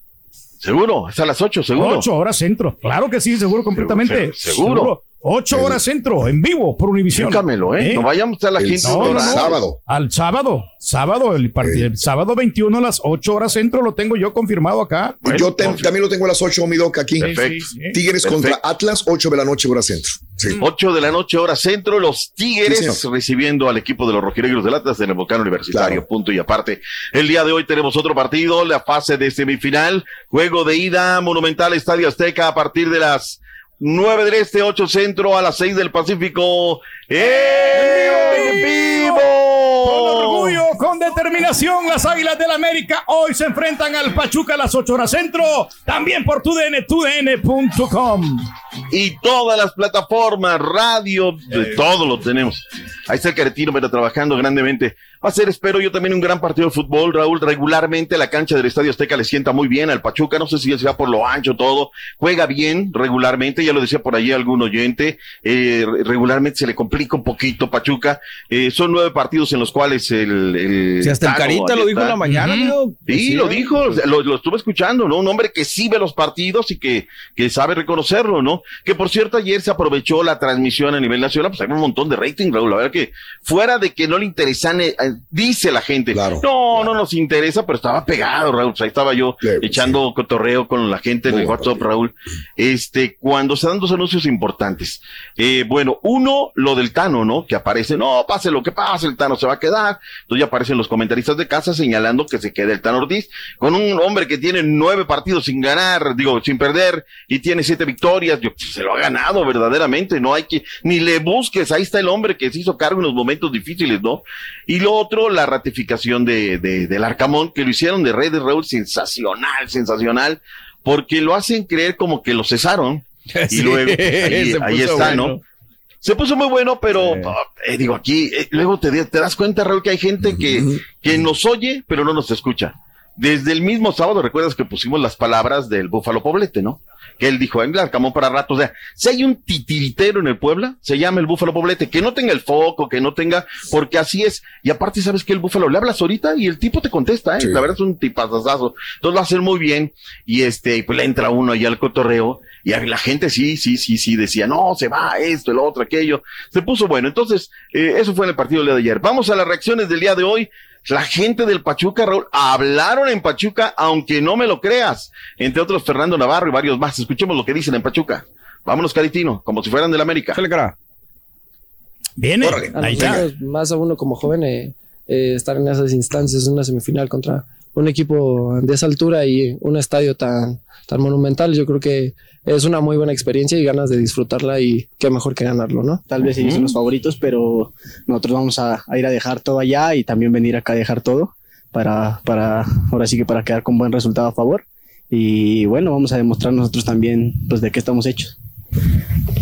Seguro, es a las 8, seguro. 8 horas centro. Claro que sí, seguro completamente. se- seguro. 8 horas centro, en vivo por Univisión. Fíjamelo, ¿eh? No vayamos a la El gente. No, no, no. sábado. Al sábado. Sábado, el, partido, el sábado 21 a las 8 horas centro lo tengo yo confirmado acá. Yo también lo tengo a las 8, mi doc, aquí. Perfecto. Sí, sí. Tigres Perfecto. contra Atlas, 8 de la noche, hora centro. Sí. 8 de la noche, hora centro, los Tigres Sí, recibiendo al equipo de los rojinegros del Atlas en el Volcán Universitario, Claro. punto y aparte. El día de hoy tenemos otro partido, la fase de semifinal, juego de ida, Monumental Estadio Azteca a partir de las 9 del Este, 8 Centro, a las 6 del Pacífico, ¡en vivo! Con orgullo, con determinación, las Águilas del América hoy se enfrentan al Pachuca a las 8 horas centro, también por TUDN, TUDN.com. y todas las plataformas, radio, de todo lo tenemos. Ahí está el Caretino, pero trabajando grandemente. Va a ser, espero yo, también un gran partido de fútbol, Raúl. Regularmente la cancha del Estadio Azteca le sienta muy bien al Pachuca. No sé si sea por lo ancho todo. Juega bien regularmente. Ya lo decía por allí algún oyente. Eh, regularmente se le complica un poquito Pachuca. Eh, son nueve partidos en los cuales el. el si hasta el Carita lo dijo en la mañana, amigo. Sí, lo dijo. Lo, lo, estuve escuchando, ¿no? Un hombre que sí ve los partidos y que, que sabe reconocerlo, ¿no? Que por cierto, ayer se aprovechó la transmisión a nivel nacional. Pues hay un montón de rating, Raúl. La verdad que fuera de que no le interesan eh, dice la gente. No, no nos interesa, pero estaba pegado, Raúl. ahí estaba yo echando cotorreo con la gente en el WhatsApp, Raúl. Este, cuando se dan dos anuncios importantes. Eh, bueno, uno, lo del Tano, ¿no? Que aparece, no, pase lo que pase, el Tano se va a quedar. Entonces ya aparecen los comentaristas de casa señalando que se quede el Tano Ortiz con un hombre que tiene nueve partidos sin ganar, digo, sin perder y tiene siete victorias. Yo, se lo ha ganado verdaderamente, no hay que, ni le busques, ahí está el hombre que se hizo cargo en los momentos difíciles, ¿no? Y lo otro, la ratificación de, de, del Arcamón, que lo hicieron de Redes Raúl sensacional, sensacional, porque lo hacen creer como que lo cesaron. (laughs) y luego, (laughs) ahí, está, ¿no? Se puso muy bueno, pero eh, digo, aquí, eh, luego te, te, das cuenta, Raúl, que hay gente que, que nos oye, pero no nos escucha. Desde el mismo sábado, recuerdas que pusimos las palabras del Búfalo Poblete, ¿no? Que él dijo, en Arcamón para rato. O sea, si hay un titiritero en el Puebla, se llama el Búfalo Poblete, que no tenga el foco, que no tenga, porque así es. Y aparte, ¿sabes que El Búfalo le hablas ahorita y el tipo te contesta, ¿eh? La verdad es un tipazazazo. Entonces lo hace muy bien. Y este, pues le entra uno ahí al cotorreo. Y la gente sí, sí, sí, sí, decía, no, se va esto, el otro, aquello. Se puso bueno. Entonces, eh, eso fue en el partido del día de ayer. Vamos a las reacciones del día de hoy. La gente del Pachuca, Raúl, hablaron en Pachuca, aunque no me lo creas. Entre otros, Fernando Navarro y varios más. Escuchemos lo que dicen en Pachuca. Vámonos, Caritino, como si fueran del América. Dale, cara. Viene. Ahí está. Más a uno como joven, eh, eh, estar en esas instancias, en una semifinal contra un equipo de esa altura y un estadio tan, tan monumental, yo creo que es una muy buena experiencia y ganas de disfrutarla y qué mejor que ganarlo, ¿no? Tal vez ellos son los favoritos, pero nosotros vamos a, ir a dejar todo allá y también venir acá a dejar todo para, para, ahora sí que para quedar con buen resultado a favor. Y bueno, vamos a demostrar nosotros también pues de qué estamos hechos.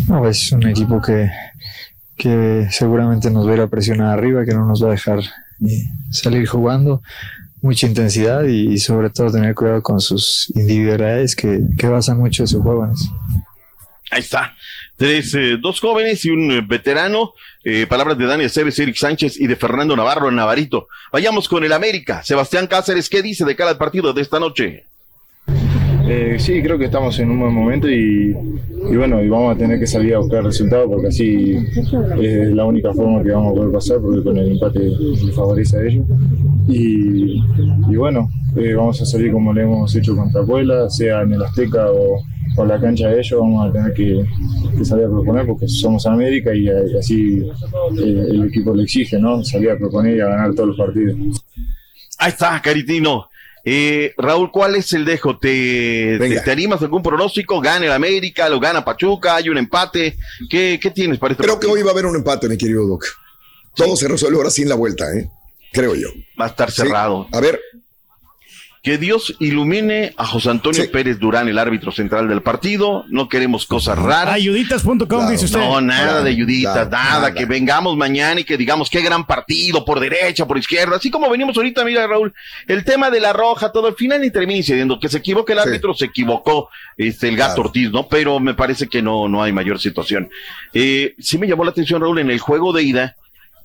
No, es un equipo que, que seguramente nos va a ir a presionar arriba, que no nos va a dejar eh, salir jugando mucha intensidad y, sobre todo tener cuidado con sus individualidades que, que basan mucho de su juego. Ahí está. Tres, eh, dos jóvenes y un eh, veterano. Eh, palabras de Daniel Cebes, Eric Sánchez y de Fernando Navarro, Navarito. Vayamos con el América. Sebastián Cáceres, ¿qué dice de cada partido de esta noche? Eh, sí, creo que estamos en un buen momento y, bueno, y vamos a tener que salir a buscar resultados porque así es la única forma que vamos a poder pasar porque con el empate le favorece a ellos. Y, bueno, eh, vamos a salir como lo hemos hecho contra Puebla, sea en el Azteca o, en la cancha de ellos, vamos a tener que, salir a proponer porque somos América y, así eh, el equipo lo exige, ¿no? Salir a proponer y a ganar todos los partidos. Ahí está, Caritino. Eh, Raúl, ¿cuál es el dejo? ¿Te, te, animas a algún pronóstico? ¿Gana el América? ¿Lo gana Pachuca? ¿Hay un empate? ¿Qué, qué tienes para este Creo que hoy va a haber un empate, mi querido Doc. Todo se resuelve ahora sin la vuelta, ¿eh? Creo yo. Va a estar cerrado. A ver, que Dios ilumine a José Antonio Pérez Durán, el árbitro central del partido. No queremos cosas raras. Ayuditas.com, dice usted. No, nada de ayuditas, nada, Que vengamos mañana y que digamos qué gran partido, por derecha, por izquierda. Así como venimos ahorita, mira, Raúl, el tema de la roja, todo al final ni termina incidiendo. Que se equivoque el árbitro, se equivocó este, el gato Ortiz, ¿no? Pero me parece que no, no hay mayor situación. Eh, sí me llamó la atención, Raúl, en el juego de ida,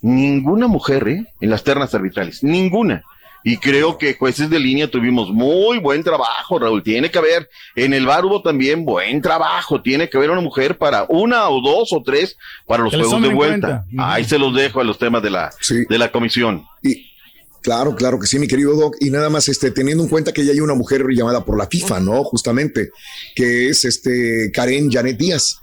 ninguna mujer, ¿eh? En las ternas arbitrales. Ninguna. Y creo que jueces de línea tuvimos muy buen trabajo, Raúl. Tiene que haber, en el bar hubo también buen trabajo. Tiene que haber una mujer para una o dos o tres para los juegos de vuelta. Ahí se los dejo a los temas de la, de la comisión. Y, Claro, claro que sí, mi querido Doc. Y nada más, este, teniendo en cuenta que ya hay una mujer llamada por la FIFA, ¿no? Justamente, que es este Karen Janet Díaz.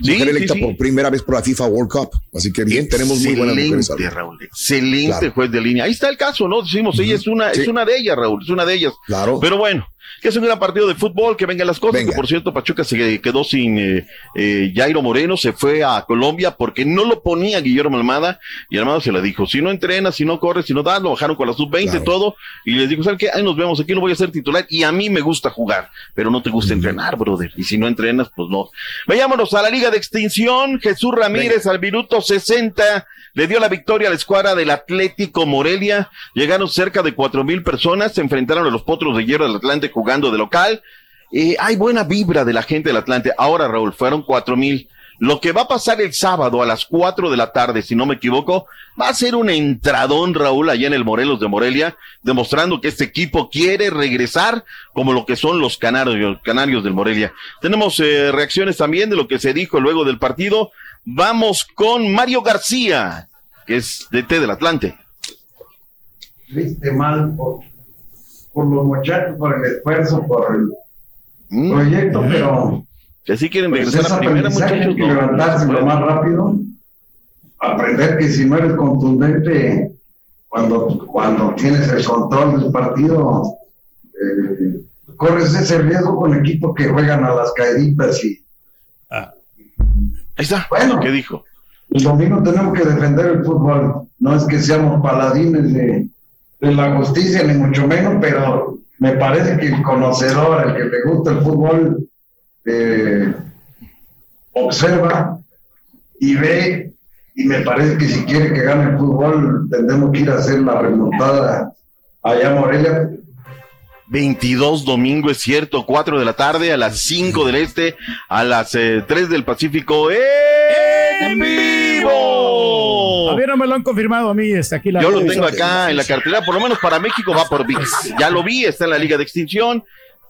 Mujer electa por primera vez por la FIFA World Cup. Así que bien, tenemos muy buenas mujeres. Raúl, excelente juez de línea. Ahí está el caso, ¿no? Decimos, ella es una, es una de ellas, Raúl, es una de ellas. Claro. Pero bueno, que es un gran partido de fútbol, que vengan las cosas. Que por cierto, Pachuca se quedó sin eh, eh, Jairo Moreno, se fue a Colombia porque no lo ponía Guillermo Almada y Almada se la dijo, si no entrenas, si no corres, si no das, lo bajaron con la sub-20, todo, y les dijo, ¿sabes qué? Ahí nos vemos, aquí no voy a ser titular y a mí me gusta jugar, pero no te gusta entrenar, brother, y si no entrenas, pues no. Vayámonos a la Liga de Extinción, Jesús Ramírez al minuto 60 le dio la victoria a la escuadra del Atlético Morelia. Llegaron cerca de cuatro mil personas, se enfrentaron a los potros de hierro del Atlante jugando de local. Eh, hay buena vibra de la gente del Atlante. Ahora, Raúl, fueron cuatro mil. Lo que va a pasar el sábado a las cuatro de la tarde, si no me equivoco, va a ser un entradón, Raúl, allá en el Morelos de Morelia, demostrando que este equipo quiere regresar como lo que son los canarios, canarios del Morelia. Tenemos eh, reacciones también de lo que se dijo luego del partido. Vamos con Mario García, que es de T del Atlante. Viste mal por, los muchachos, por el esfuerzo, por el mm. proyecto, pero. Que sí quieren pues regresar a la primera, muchachos. Que levantarse lo más rápido, aprender que si no eres contundente cuando, cuando tienes el control del partido, eh, corres ese riesgo con equipos que juegan a las caeditas y Ahí está. Bueno, ¿qué dijo? El domingo tenemos que defender el fútbol. No es que seamos paladines de, la justicia, ni mucho menos, pero me parece que el conocedor, el que le gusta el fútbol, eh, observa y ve, y me parece que si quiere que gane el fútbol, tendremos que ir a hacer la remontada allá a Morelia, 22 domingo, es cierto, 4 de la tarde, a las 5 del este, a las 3 eh, del Pacífico, en vivo. A no me lo han confirmado a mí, está aquí la Yo lo tengo acá en la cartera, por lo menos para México va por VIX. Ya lo vi, está en la Liga de Extinción.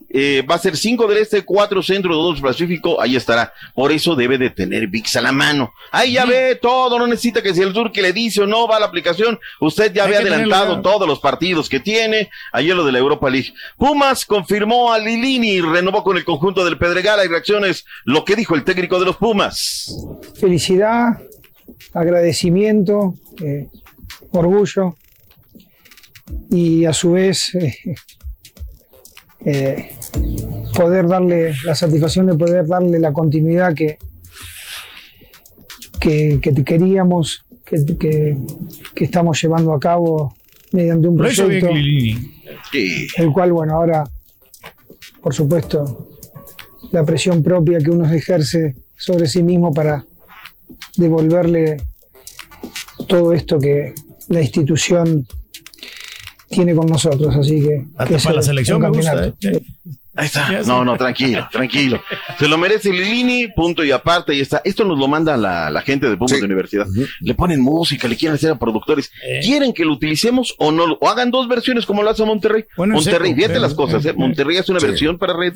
Eh, va a ser 5 del este, 4 centro, 2 pacífico, ahí estará. Por eso debe de tener VIX a la mano. Ahí ya ve todo, no necesita que si el sur que le dice o no va a la aplicación, usted ya ve adelantado todos los partidos que tiene. Ayer lo de la Europa League. Pumas confirmó a Lilini, renovó con el conjunto del Pedregal. Hay reacciones, lo que dijo el técnico de los Pumas. Felicidad, agradecimiento, eh, orgullo y a su vez eh, eh, poder darle la satisfacción de poder darle la continuidad que, que, queríamos, que, estamos llevando a cabo mediante un proyecto, el cual, bueno, ahora, por supuesto, la presión propia que uno ejerce sobre sí mismo para devolverle todo esto que la institución tiene con nosotros, así que... Hasta para la selección me gusta. ¿eh? Ahí está. No, no, tranquilo, tranquilo. Se lo merece Lilini, punto y aparte, y está. Esto nos lo manda la, la gente de Pumas de Universidad. Le ponen música, le quieren hacer a productores. Eh. ¿Quieren que lo utilicemos o no? O hagan dos versiones como lo hace Monterrey. Monterrey, fíjate las cosas, ¿eh? Monterrey hace una versión para red.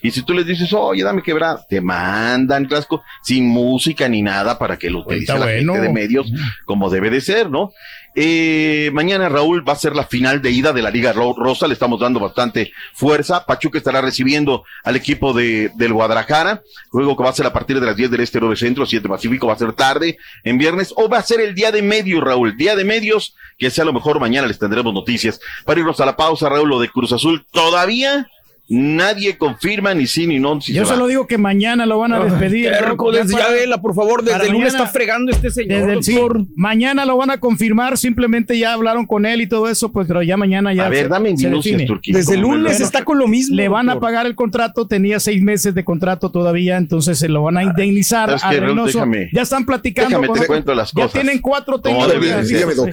Y si tú les dices, oye, dame quebrar, te mandan clásico sin música ni nada para que lo utilice la gente de medios como debe de ser, ¿no? Eh, mañana Raúl va a ser la final de ida de la Liga Rosa, le estamos dando bastante fuerza. Pachuca estará recibiendo al equipo de, del Guadalajara, luego que va a ser a partir de las 10 del Este 9 Centro, 7 Pacífico, va a ser tarde en viernes, o va a ser el día de medios, Raúl, día de medios, que sea a lo mejor mañana les tendremos noticias. Para irnos a la pausa, Raúl, lo de Cruz Azul, todavía Nadie confirma ni sí ni no. Yo solo digo que mañana lo van a despedir. ya vela, por favor, desde el lunes está fregando este señor. Desde mañana lo van a confirmar, simplemente ya hablaron con él y todo eso, pues pero ya mañana ya. A ver, dame Desde el lunes está con lo mismo. Le van a pagar el contrato, tenía seis meses de contrato todavía, entonces se lo van a ah, indemnizar a Reynoso. ya están platicando. Déjame, te cuento las cosas. Ya tienen cuatro técnicos.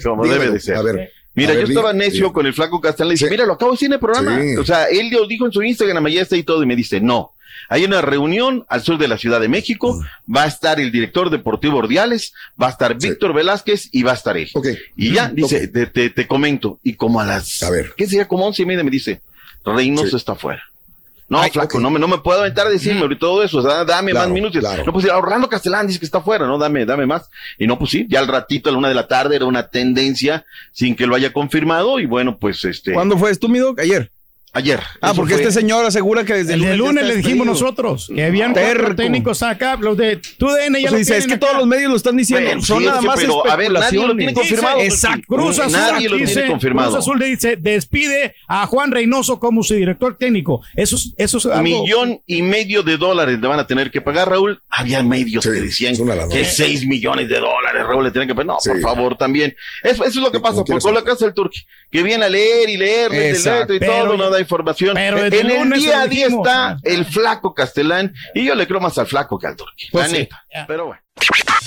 Como debe de ser. A ver. Mira, yo estaba necio con el flaco Castellán. Le dice, mira, lo acabo de decir en el programa. O sea, él lo dijo en su Instagram, ya está y todo. Y me dice, no. Hay una reunión al sur de la Ciudad de México. Mm. Va a estar el director deportivo Ordiales, va a estar Víctor Velázquez y va a estar él. Y ya, mm, dice, te, te, comento. Y como a las, a ver. ¿qué sería? Como once y media me dice, Reynoso está fuera. No, flaco, no, me, no me puedo aventar a decirme ahorita todo eso, o sea, dame más minutos. No, pues Orlando Castellán dice que está fuera, ¿no? Dame, dame más. Y no, pues sí, ya al ratito, a la una de la tarde, era una tendencia sin que lo haya confirmado, y bueno, pues este. ¿Cuándo fue esto, mi Ayer. Ayer. Ah, porque este señor asegura que desde el, el lunes, le dijimos nosotros que habían cuatro técnicos acá, los de TUDN ya o sea, dice, es que todos los medios lo están diciendo, Bueno, son sí, nada sí, más pero, a ver, nadie lo tiene confirmado. Exacto. Cruz Azul Nadie lo dice, confirmado. Cruz Azul le dice, despide a Juan Reynoso como su director técnico. Eso es, eso es algo- Millón y medio de dólares le van a tener que pagar, Raúl. Había medios que decían que seis millones de dólares, Raúl, le tienen que pagar. No, por favor, también. Eso, eso es lo que pasa por, con la casa del Turqui, que viene a leer y leer desde el Exacto. y todo, no da información. pero en el día a día está el flaco Castelán, y yo le creo más al flaco que al Turqui. Pues la sí. neta. Pero bueno.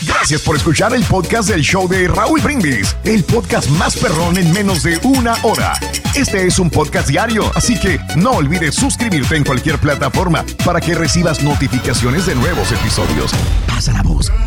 Gracias por escuchar el podcast del show de Raúl Brindis, el podcast más perrón en menos de una hora. Este es un podcast diario, así que no olvides suscribirte en cualquier plataforma para que recibas notificaciones de nuevos episodios. Pasa la voz,